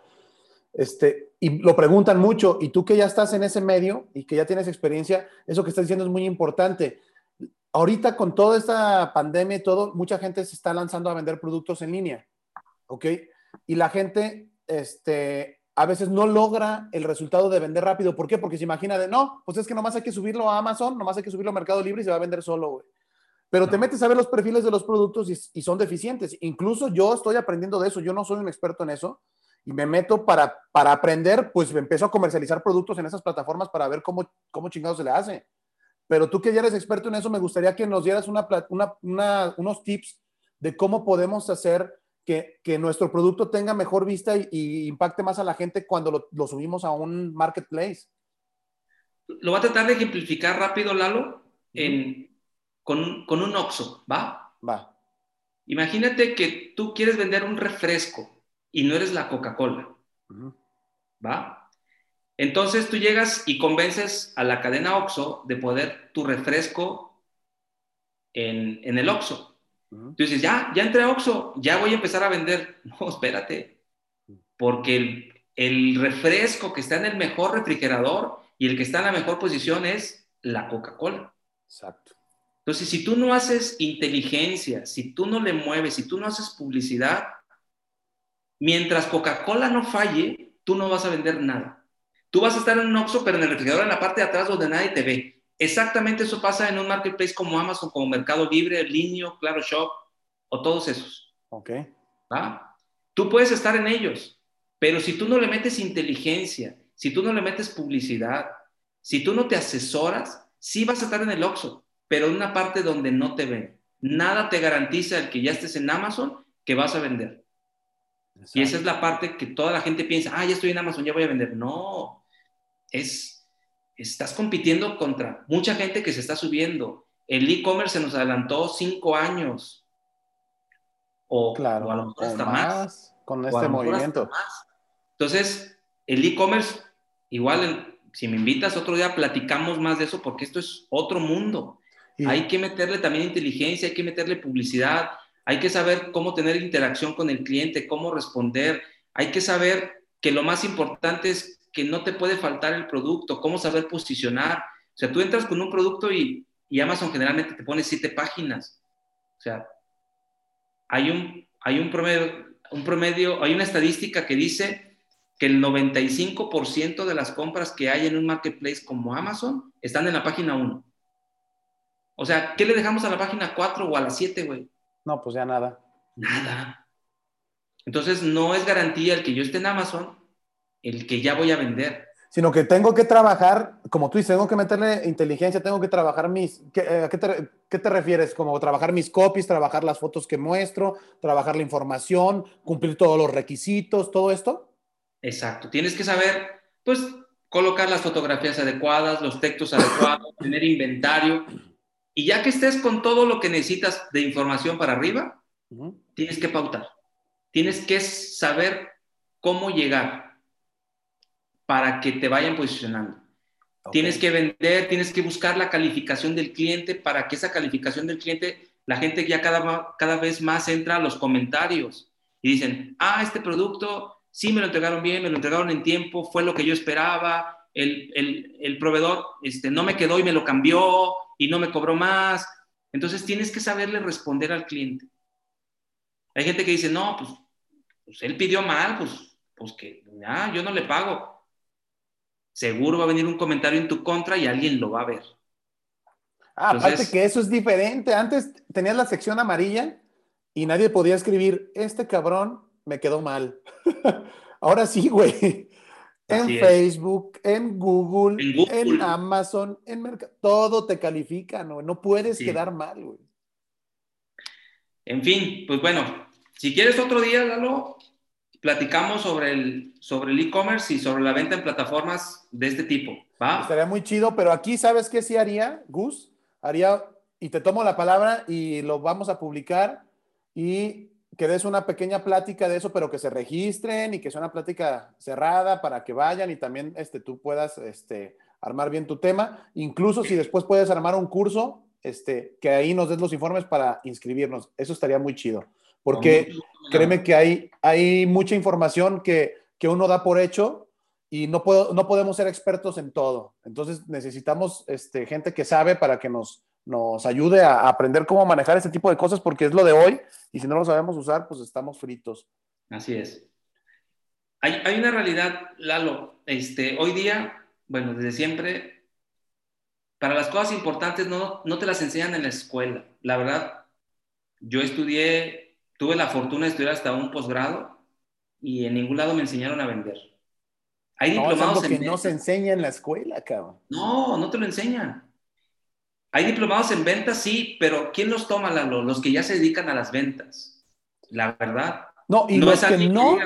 este, y lo preguntan mucho, y tú que ya estás en ese medio y que ya tienes experiencia, eso que estás diciendo es muy importante. Ahorita con toda esta pandemia y todo, mucha gente se está lanzando a vender productos en línea, ¿ok? Y la gente, este, a veces no logra el resultado de vender rápido. ¿Por qué? Porque se imagina de, no, pues es que nomás hay que subirlo a Amazon, nomás hay que subirlo a Mercado Libre y se va a vender solo, güey. Pero te metes a ver los perfiles de los productos y, y, son deficientes. Incluso yo estoy aprendiendo de eso. Yo no soy un experto en eso, y me meto para, para aprender, pues me empiezo a comercializar productos en esas plataformas para ver cómo, cómo chingado se le hace. Pero tú que ya eres experto en eso, me gustaría que nos dieras una, una, unos tips de cómo podemos hacer que, que, nuestro producto tenga mejor vista y, impacte más a la gente cuando lo, lo, subimos a un marketplace. Lo voy a tratar de ejemplificar rápido, Lalo, en, con, con un Oxxo, ¿va? Va. Imagínate que tú quieres vender un refresco y no eres la Coca-Cola. ¿Va? Entonces tú llegas y convences a la cadena OXO de poder tu refresco en, el OXO. Tú dices, ya, ya entré a OXO, ya voy a empezar a vender. [laughs] No, espérate, porque el, el refresco que está en el mejor refrigerador y el que está en la mejor posición es la Coca-Cola. Exacto. Entonces, si tú no haces inteligencia, si tú no le mueves, si tú no haces publicidad, Mientras Coca-Cola no falle, tú no vas a vender nada. Tú vas a estar en un Oxxo, pero en el refrigerador en la parte de atrás donde nadie te ve. Exactamente eso pasa en un marketplace como Amazon, como Mercado Libre, Linio, Claro Shop o todos esos. Ok. ¿Va? Tú puedes estar en ellos, pero si tú no le metes inteligencia, si tú no le metes publicidad, si tú no te asesoras, sí vas a estar en el Oxxo, pero en una parte donde no te ven. Nada te garantiza el que ya estés en Amazon que vas a vender. Y esa es la parte que toda la gente piensa, ah, ya estoy en Amazon, ya voy a vender. No, es, estás compitiendo contra mucha gente que se está subiendo. El e-commerce se nos adelantó cinco años. O, claro, a lo mejor hasta más, Con este movimiento. Entonces, el e-commerce, igual, si me invitas otro día, platicamos más de eso, porque esto es otro mundo. Hay que meterle también inteligencia, hay que meterle publicidad, hay que saber cómo tener interacción con el cliente, cómo responder. Hay que saber que lo más importante es que no te puede faltar el producto, cómo saber posicionar. O sea, tú entras con un producto y, Amazon generalmente te pone siete páginas. O sea, hay un, hay un promedio, un promedio, hay una estadística que dice que el 95% de las compras que hay en un marketplace como Amazon están en la página 1. O sea, ¿qué le dejamos a la página 4 o a la 7, güey? No, pues ya nada. Nada. Entonces no es garantía el que yo esté en Amazon, el que ya voy a vender. Sino que tengo que trabajar, como tú dices, tengo que meterle inteligencia, tengo que trabajar mis... ¿Qué, eh, ¿Qué te refieres? ¿Como trabajar mis copies, trabajar las fotos que muestro, trabajar la información, cumplir todos los requisitos, todo esto? Exacto. Tienes que saber, pues, colocar las fotografías adecuadas, los textos adecuados, [coughs] tener inventario. Y ya que estés con todo lo que necesitas de información para arriba, tienes que pautar. Tienes que saber cómo llegar para que te vayan posicionando. Tienes que vender, tienes que buscar la calificación del cliente para que esa calificación del cliente, la gente ya cada, cada vez más entra a los comentarios y dicen, ah, este producto sí me lo entregaron bien, me lo entregaron en tiempo, fue lo que yo esperaba, el, el, el proveedor este, no me quedó y me lo cambió y no me cobró más. Entonces tienes que saberle responder al cliente. Hay gente que dice, no, pues, pues él pidió mal, pues, pues que ya, yo no le pago seguro va a venir un comentario en tu contra y alguien lo va a ver. Ah, aparte que eso es diferente. Antes tenías la sección amarilla y nadie podía escribir, este cabrón me quedó mal. [laughs] Ahora sí, güey. En Facebook, en Google, en, Amazon, en Mercado, todo te califica, ¿no? No puedes quedar mal, güey. En fin, pues bueno, si quieres otro día, Lalo, platicamos sobre el sobre el e-commerce y sobre la venta en plataformas de este tipo. ¿va? Estaría muy chido, pero aquí, ¿sabes qué sí haría, Gus? Haría, y te tomo la palabra y lo vamos a publicar y que des una pequeña plática de eso, pero que se registren y que sea una plática cerrada para que vayan y también este, tú puedas este, armar bien tu tema. Incluso si después puedes armar un curso, este, que ahí nos des los informes para inscribirnos. Eso estaría muy chido porque créeme que hay, hay mucha información que, que uno da por hecho y no, puedo, no podemos ser expertos en todo. Entonces necesitamos este, gente que sabe para que nos, nos ayude a, aprender cómo manejar este tipo de cosas porque es lo de hoy y si no lo sabemos usar, pues estamos fritos. Así es. Hay, hay una realidad, Lalo. Este, hoy día, bueno, desde siempre, para las cosas importantes no, no te las enseñan en la escuela. La verdad, yo estudié Tuve la fortuna de estudiar hasta un posgrado y en ningún lado me enseñaron a vender. Hay diplomados en que no se enseña en la escuela, cabrón. No, no te lo enseñan. Hay diplomados en ventas, sí, pero ¿quién los toma, Lalo? Los que ya se dedican a las ventas. La verdad. No, y los que no,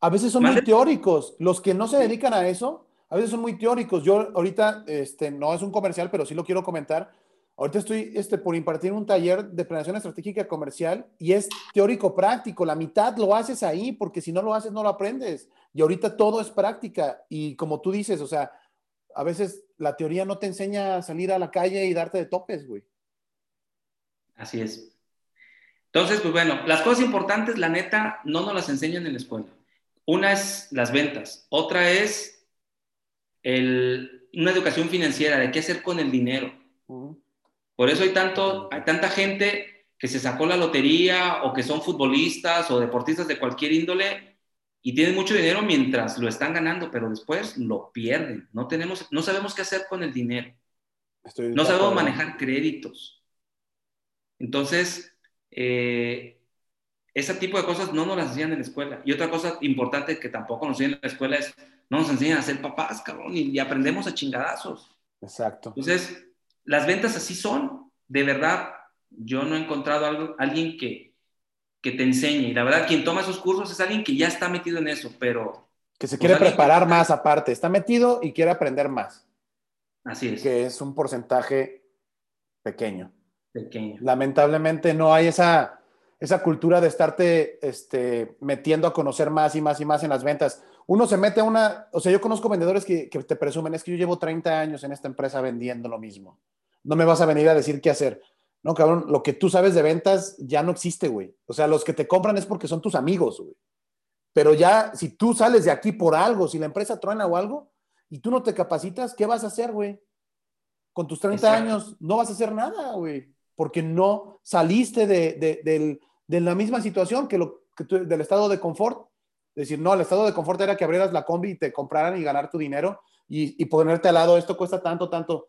a veces son muy teóricos. Los que no se dedican a eso, a veces son muy teóricos. Yo ahorita, este, no es un comercial, pero sí lo quiero comentar. Ahorita estoy este, por impartir un taller de planeación estratégica comercial y es teórico práctico. La mitad lo haces ahí porque si no lo haces no lo aprendes. Y ahorita todo es práctica. Y como tú dices, o sea, a veces la teoría no te enseña a salir a la calle y darte de topes, güey. Así es. Entonces, pues bueno, las cosas importantes, la neta, no nos las enseñan en la escuela. Una es las ventas, otra es una educación financiera de qué hacer con el dinero. Por eso hay, tanto, hay tanta gente que se sacó la lotería o que son futbolistas o deportistas de cualquier índole y tienen mucho dinero mientras lo están ganando, pero después lo pierden. No, tenemos, no sabemos qué hacer con el dinero. no sabemos manejar créditos. Entonces, eh, ese tipo de cosas no nos las enseñan en la escuela. Y otra cosa importante que tampoco nos enseñan en la escuela es, no nos enseñan a ser papás, cabrón, y, y aprendemos a chingadazos. Exacto. Entonces, las ventas así son. De verdad, yo no he encontrado algo, alguien que, que te enseñe. Y la verdad, quien toma esos cursos es alguien que ya está metido en eso, pero... Que se quiere preparar más aparte. Está metido y quiere aprender más. Así es. Que es un porcentaje pequeño. Pequeño. Lamentablemente no hay esa, esa cultura de estarte este, metiendo a conocer más y más y más en las ventas. Uno se mete a una, o sea, yo conozco vendedores que, que te presumen, es que yo llevo 30 años en esta empresa vendiendo lo mismo no me vas a venir a decir qué hacer. No, cabrón, lo que tú sabes de ventas ya no existe, güey. O sea, los que te compran es porque son tus amigos, güey. Pero ya, si tú sales de aquí por algo, si la empresa truena o algo, y tú no te capacitas, ¿qué vas a hacer, güey? Con tus 30 años no vas a hacer nada, güey. Porque no saliste de, la misma situación que, lo, que del estado de confort. Es decir, no, el estado de confort era que abrieras la combi y te compraran y ganar tu dinero y, y ponerte al lado, esto cuesta tanto, tanto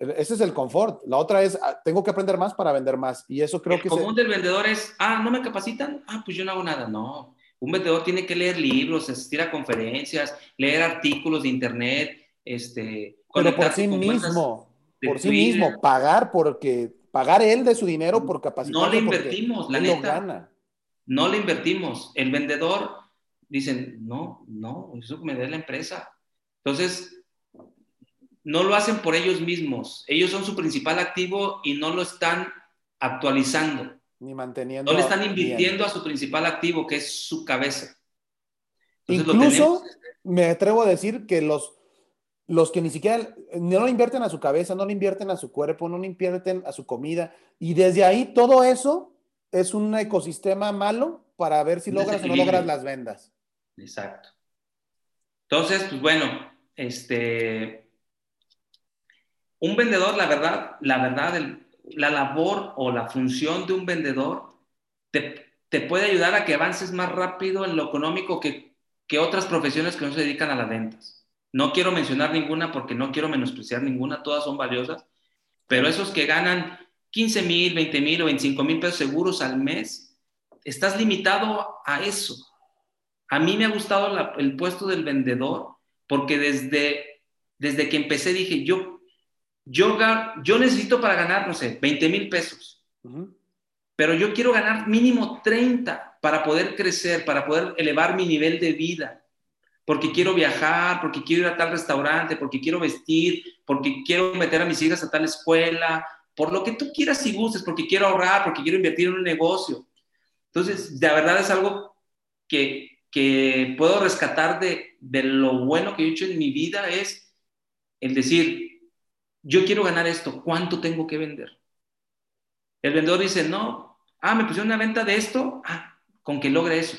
ese es el confort. La otra es, ah, tengo que aprender más para vender más. Y eso creo que... El común del vendedor es, ah, ¿no me capacitan? Ah, pues yo no hago nada. No. Un vendedor tiene que leer libros, asistir a conferencias, leer artículos de internet, este... Pero por sí mismo, por sí mismo, pagar porque pagar él de su dinero por capacidad. No le invertimos, la neta. No le invertimos. El vendedor dicen, no, no, eso me dé la empresa. Entonces, no lo hacen por ellos mismos. Ellos son su principal activo y no lo están actualizando. Ni manteniendo. No le están invirtiendo a su principal activo, que es su cabeza. Incluso me atrevo a decir que los, los que ni siquiera no le invierten a su cabeza, no le invierten a su cuerpo, no le invierten a su comida, y desde ahí todo eso es un ecosistema malo para ver si logras o no logras las vendas. Exacto. Entonces, pues bueno, este, un vendedor, la verdad, la verdad, la labor o la función de un vendedor te, te, puede ayudar a que avances más rápido en lo económico que, que otras profesiones que no se dedican a las ventas. No quiero mencionar ninguna porque no quiero menospreciar ninguna, todas son valiosas, pero esos que ganan 15 mil, 20 mil o 25 mil pesos seguros al mes, estás limitado a eso. A mí me ha gustado el puesto del vendedor porque desde, desde que empecé dije, yo, yo, yo necesito para ganar, no sé, 20 mil pesos, pero yo quiero ganar mínimo 30 para poder crecer, para poder elevar mi nivel de vida, porque quiero viajar, porque quiero ir a tal restaurante, porque quiero vestir, porque quiero meter a mis hijas a tal escuela, por lo que tú quieras y gustes, porque quiero ahorrar, porque quiero invertir en un negocio. Entonces, de verdad es algo que, que puedo rescatar de, de, lo bueno que he hecho en mi vida es el decir, yo quiero ganar esto, ¿cuánto tengo que vender? El vendedor dice, no, ah, me pusieron una venta de esto, ah, con que logre eso.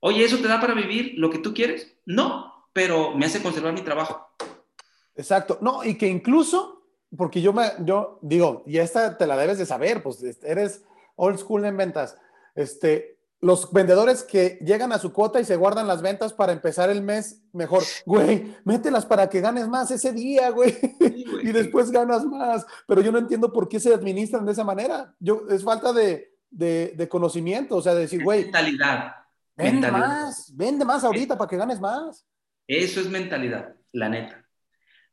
Oye, ¿eso te da para vivir lo que tú quieres? No, pero me hace conservar mi trabajo. Exacto, no, y que incluso, porque yo me, yo digo, y esta te la debes de saber, pues eres old school en ventas, este, los vendedores que llegan a su cuota y se guardan las ventas para empezar el mes mejor. Güey, mételas para que ganes más ese día, güey. [laughs] y después ganas más. Pero yo no entiendo por qué se administran de esa manera. Yo, es falta de, de, conocimiento, o sea, de decir, güey. Mentalidad. Vende más, vende más ahorita para que ganes más. Eso es mentalidad, la neta.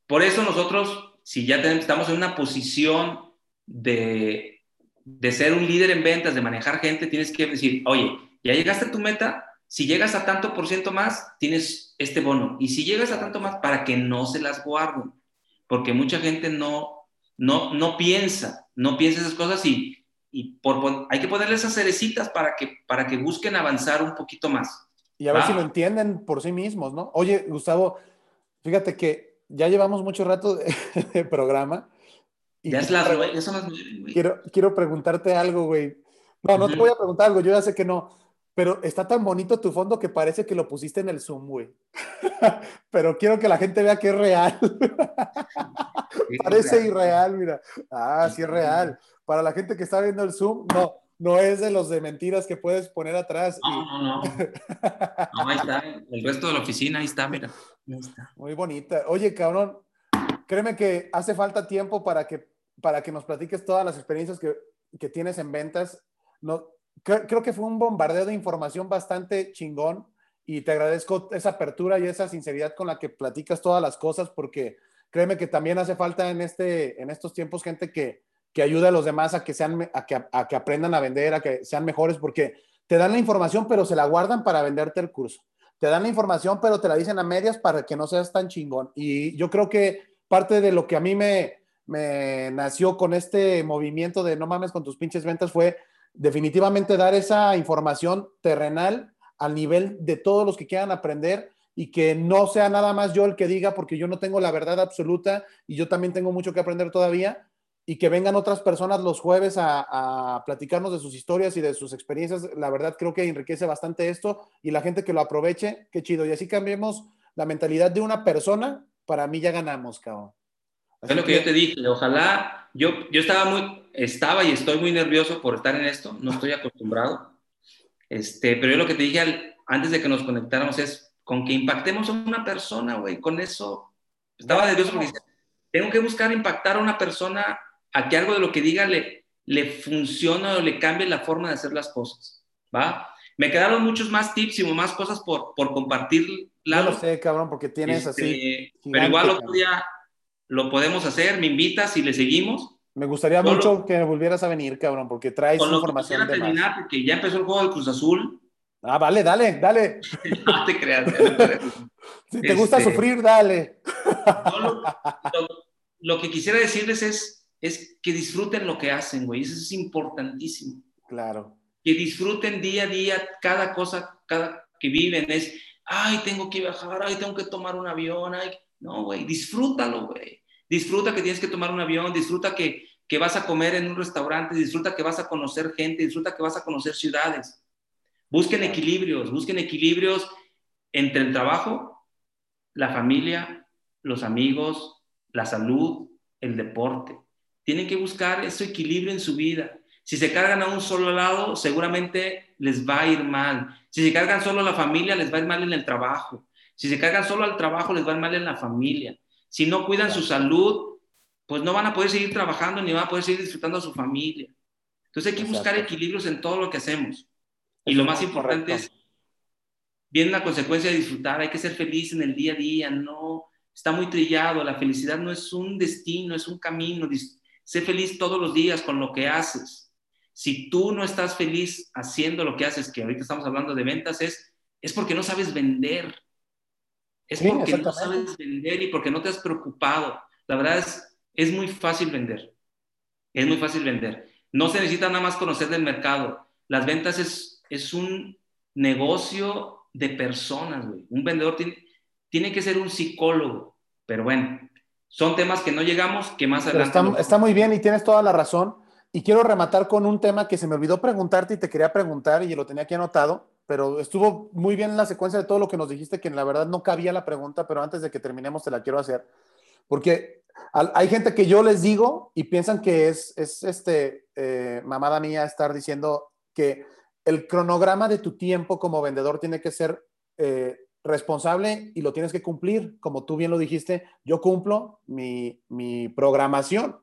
Por eso nosotros, si ya estamos en una posición de de ser un líder en ventas, de manejar gente, tienes que decir, oye, ya llegaste a tu meta, si llegas a tanto por ciento más, tienes este bono. Y si llegas a tanto más, para que no se las guarden. Porque mucha gente no, no, no piensa, no piensa esas cosas y, y por, hay que ponerle esas cerecitas para que, para que busquen avanzar un poquito más. Y a ver si lo entienden por sí mismos, ¿no? Oye, Gustavo, fíjate que ya llevamos mucho rato [laughs] de programa ya, es las, son las Quiero, quiero preguntarte algo, güey. No, no te voy a preguntar algo, yo ya sé que no. Pero está tan bonito tu fondo que parece que lo pusiste en el Zoom, güey. [laughs] pero quiero que la gente vea que es real. parece irreal, mira. Ah, sí es real. Para la gente que está viendo el Zoom, no, no es de los de mentiras que puedes poner atrás. No, no, no. no, ahí está. El resto de la oficina, ahí está, mira. Ahí está. Muy bonita. Oye, cabrón, créeme que hace falta tiempo para que para que nos platiques todas las experiencias que, que tienes en ventas. No, creo, que fue un bombardeo de información bastante chingón y te agradezco esa apertura y esa sinceridad con la que platicas todas las cosas porque créeme que también hace falta en, este, en estos tiempos gente que, que ayude a los demás a que, sean, a que, a que aprendan a vender, a que sean mejores porque te dan la información pero se la guardan para venderte el curso. Te dan la información pero te la dicen a medias para que no seas tan chingón. Y yo creo que parte de lo que a mí me, me nació con este movimiento de no mames con tus pinches ventas fue definitivamente dar esa información terrenal al nivel de todos los que quieran aprender y que no sea nada más yo el que diga porque yo no tengo la verdad absoluta y yo también tengo mucho que aprender todavía y que vengan otras personas los jueves a, platicarnos de sus historias y de sus experiencias. La verdad creo que enriquece bastante esto y la gente que lo aproveche, qué chido. Y así cambiemos la mentalidad de una persona, para mí ya ganamos, cabrón. Es lo que, yo te dije, ojalá, yo, yo estaba muy, estaba y estoy muy nervioso por estar en esto, no estoy acostumbrado, este, pero yo lo que te dije antes de que nos conectáramos es, con que impactemos a una persona, güey, con eso, estaba nervioso porque tengo que buscar impactar a una persona a que algo de lo que diga le, le funcione o le cambie la forma de hacer las cosas, ¿va? Me quedaron muchos más tips y más cosas por, por compartir. No lo sé, cabrón, porque tienes este, así. pero igual otro día lo podemos hacer, me invitas y le seguimos. Me gustaría mucho que volvieras a venir, cabrón, porque traes información de terminar, más. porque ya empezó el juego del Cruz Azul. Ah, vale, dale, dale. [laughs] no te creas. [laughs] si te gusta este, sufrir, dale. [laughs] lo, que quisiera decirles es, es que disfruten lo que hacen, güey. Eso es importantísimo. Claro. Que disfruten día a día cada cosa cada que viven. Es, ay, tengo que viajar, ay, tengo que tomar un avión. Ay. No, güey, disfrútalo, güey. Disfruta que tienes que tomar un avión, disfruta que, que vas a comer en un restaurante, disfruta que vas a conocer gente, disfruta que vas a conocer ciudades. Busquen equilibrios, busquen equilibrios entre el trabajo, la familia, los amigos, la salud, el deporte. Tienen que buscar ese equilibrio en su vida. Si se cargan a un solo lado, seguramente les va a ir mal. Si se cargan solo a la familia, les va a ir mal en el trabajo. Si se cargan solo al trabajo, les va mal en la familia. Si no cuidan su salud, pues no van a poder seguir trabajando ni van a poder seguir disfrutando a su familia. Entonces hay que buscar equilibrios en todo lo que hacemos. Y lo más importante es, viene la consecuencia de disfrutar, hay que ser feliz en el día a día, no, está muy trillado, la felicidad no es un destino, es un camino, sé feliz todos los días con lo que haces. Si tú no estás feliz haciendo lo que haces, que ahorita estamos hablando de ventas, es, es porque no sabes vender. Es porque no sabes vender y porque no te has preocupado. La verdad es, es muy fácil vender. Es muy fácil vender. No se necesita nada más conocer del mercado. Las ventas es, es un negocio de personas, güey. Un vendedor tiene, tiene que ser un psicólogo. Pero bueno, son temas que no llegamos, que más adelante... Está, está, muy bien y tienes toda la razón. Y quiero rematar con un tema que se me olvidó preguntarte y te quería preguntar y lo tenía aquí anotado pero estuvo muy bien la secuencia de todo lo que nos dijiste, que la verdad no cabía la pregunta, pero antes de que terminemos te la quiero hacer, porque hay gente que yo les digo y piensan que es, es este, eh, mamada mía estar diciendo que el cronograma de tu tiempo como vendedor tiene que ser eh, responsable y lo tienes que cumplir, como tú bien lo dijiste, yo cumplo mi, mi programación.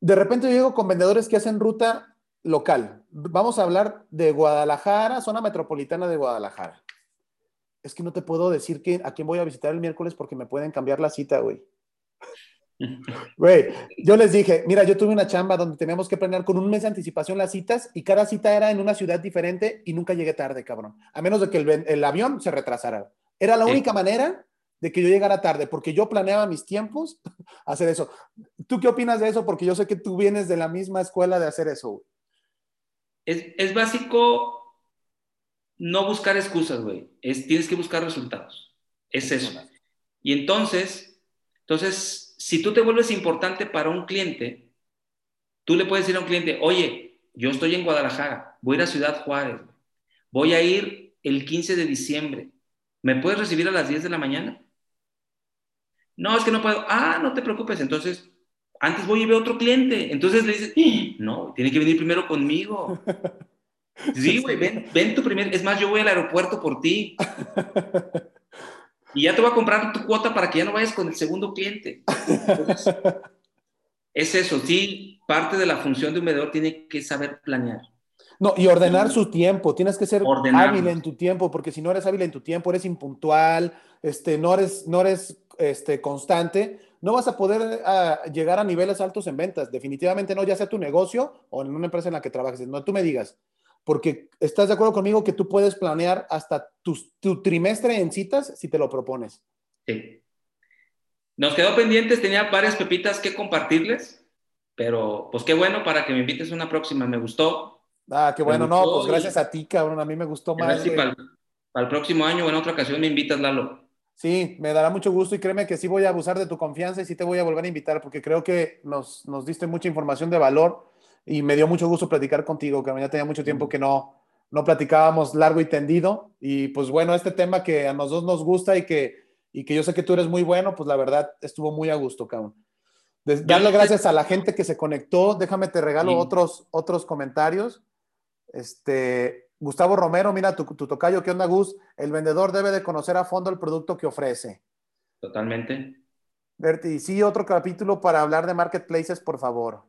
De repente yo llego con vendedores que hacen ruta local. Vamos a hablar de Guadalajara, zona metropolitana de Guadalajara. Es que no te puedo decir que, a quién voy a visitar el miércoles porque me pueden cambiar la cita, güey. [laughs] Güey, yo les dije, mira, yo tuve una chamba donde teníamos que planear con un mes de anticipación las citas y cada cita era en una ciudad diferente y nunca llegué tarde, cabrón. A menos de que el, avión se retrasara. Era la única manera de que yo llegara tarde, porque yo planeaba mis tiempos [laughs] hacer eso. ¿Tú qué opinas de eso? Porque yo sé que tú vienes de la misma escuela de hacer eso, güey es, básico no buscar excusas, güey. Es, tienes que buscar resultados. Es eso. Y entonces, entonces, si tú te vuelves importante para un cliente, tú le puedes decir a un cliente, oye, yo estoy en Guadalajara, voy a ir a Ciudad Juárez, voy a ir el 15 de diciembre, ¿me puedes recibir a las 10 de la mañana? No, es que no puedo. Ah, no te preocupes. Entonces, antes voy y veo otro cliente. Entonces le dices, ¡Ah! no, tiene que venir primero conmigo. [laughs] Sí, güey, ven, ven tu primer. Es más, yo voy al aeropuerto por ti. [laughs] Y ya te voy a comprar tu cuota para que ya no vayas con el segundo cliente. [laughs] es eso, sí, parte de la función de un vendedor tiene que saber planear. No, y ordenar su tiempo. Tienes que ser hábil en tu tiempo, porque si no eres hábil en tu tiempo, eres impuntual, este, no eres, no eres este, constante, no vas a poder ah, llegar a niveles altos en ventas. Definitivamente no, ya sea tu negocio o en una empresa en la que trabajes. No, tú me digas, porque estás de acuerdo conmigo que tú puedes planear hasta tu, tu trimestre en citas si te lo propones. Sí. Nos quedó pendientes, tenía varias pepitas que compartirles, pero pues qué bueno para que me invites una próxima, me gustó. Ah, qué bueno, no, pues gracias a ti, cabrón, a mí me gustó más. para, para el próximo año o en otra ocasión me invitas, Lalo. Sí, me dará mucho gusto y créeme que sí voy a abusar de tu confianza y sí te voy a volver a invitar porque creo que nos, nos diste mucha información de valor y me dio mucho gusto platicar contigo, que ya tenía mucho tiempo que no, no platicábamos largo y tendido y pues bueno, este tema que a nosotros nos gusta y que, y que yo sé que tú eres muy bueno, pues la verdad estuvo muy a gusto, cabrón. Darle gracias a la gente que se conectó, déjame te regalo otros, otros comentarios. Este, Gustavo Romero, mira tu, tocayo, ¿qué onda, Gus? El vendedor debe de conocer a fondo el producto que ofrece. Totalmente. Berti, sí, otro capítulo para hablar de marketplaces, por favor.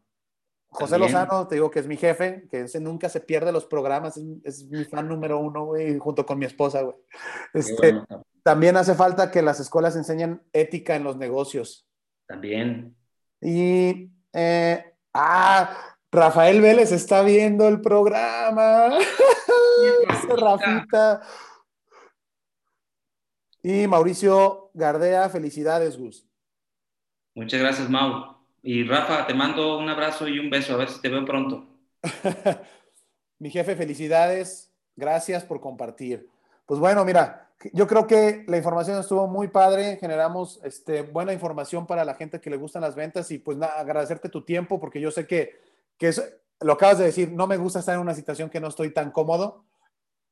José Lozano, te digo que es mi jefe, que ese nunca se pierde los programas, es, mi fan número uno, güey, junto con mi esposa, güey. Este, También hace falta que las escuelas enseñen ética en los negocios. También. Y Eh, ah, Rafael Vélez está viendo el programa. [laughs] Rafita. Y Mauricio Gardea, felicidades, Gus. Muchas gracias, Mau. Y Rafa, te mando un abrazo y un beso, a ver si te veo pronto. [laughs] Mi jefe, felicidades. Gracias por compartir. Pues bueno, mira, yo creo que la información estuvo muy padre, generamos este, buena información para la gente que le gustan las ventas y pues nada, agradecerte tu tiempo porque yo sé que, que lo acabas de decir, no me gusta estar en una situación que no estoy tan cómodo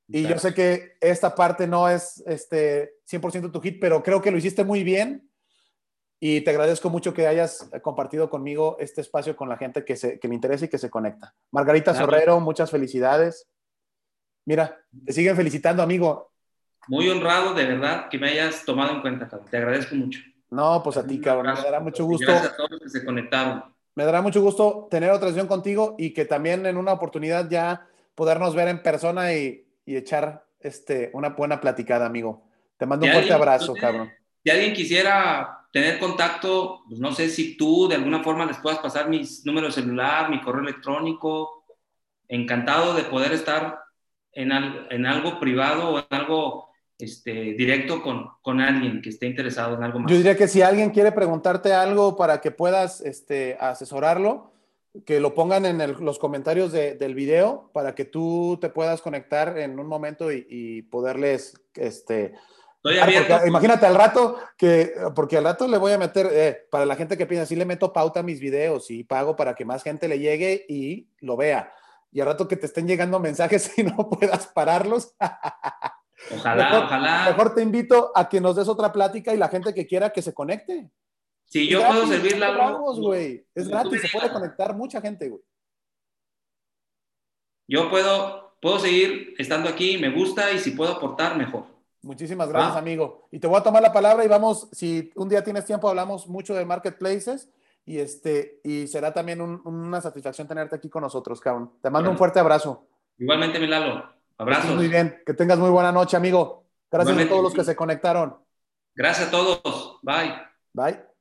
y yo sé que esta parte no es este, 100% tu hit, pero creo que lo hiciste muy bien y te agradezco mucho que hayas compartido conmigo este espacio con la gente que, se, que le interesa y que se conecta. Margarita Sorrero, muchas felicidades. Mira, te siguen felicitando, amigo. Muy honrado, de verdad, que me hayas tomado en cuenta, cabrón. Te agradezco mucho. No, pues a ti, cabrón. Me dará mucho gusto. Gracias a todos los que se conectaron. Me dará mucho gusto tener otra sesión contigo y que también en una oportunidad ya podernos ver en persona y, y echar este, una buena platicada, amigo. Te mando un fuerte abrazo, cabrón. Si alguien quisiera tener contacto, pues no sé si tú de alguna forma les puedas pasar mis números de celular, mi correo electrónico. Encantado de poder estar en, en algo privado o en algo este, directo con, con, alguien que esté interesado en algo más. Yo diría que si alguien quiere preguntarte algo para que puedas este, asesorarlo, que lo pongan en los comentarios del video para que tú te puedas conectar en un momento y, poderles, este, imagínate al rato que, porque al rato le voy a meter, eh, para la gente que piensa, sí le meto pauta a mis videos y pago para que más gente le llegue y lo vea. Y al rato que te estén llegando mensajes [laughs] y no puedas pararlos. [laughs] Ojalá, ojalá. Mejor te invito a que nos des otra plática y la gente que quiera que se conecte. Si yo puedo servirle algo. güey. Es gratis, se puede conectar mucha gente, güey. Yo puedo, puedo seguir estando aquí, me gusta y si puedo aportar, mejor. Muchísimas gracias, amigo. Y te voy a tomar la palabra y vamos, si un día tienes tiempo, hablamos mucho de marketplaces y este y será también una satisfacción tenerte aquí con nosotros, cabrón. Te mando un fuerte abrazo. Igualmente, Milalo. Abrazos. Muy bien, que tengas muy buena noche, amigo. Gracias a todos los que se conectaron. Gracias a todos. Bye. Bye.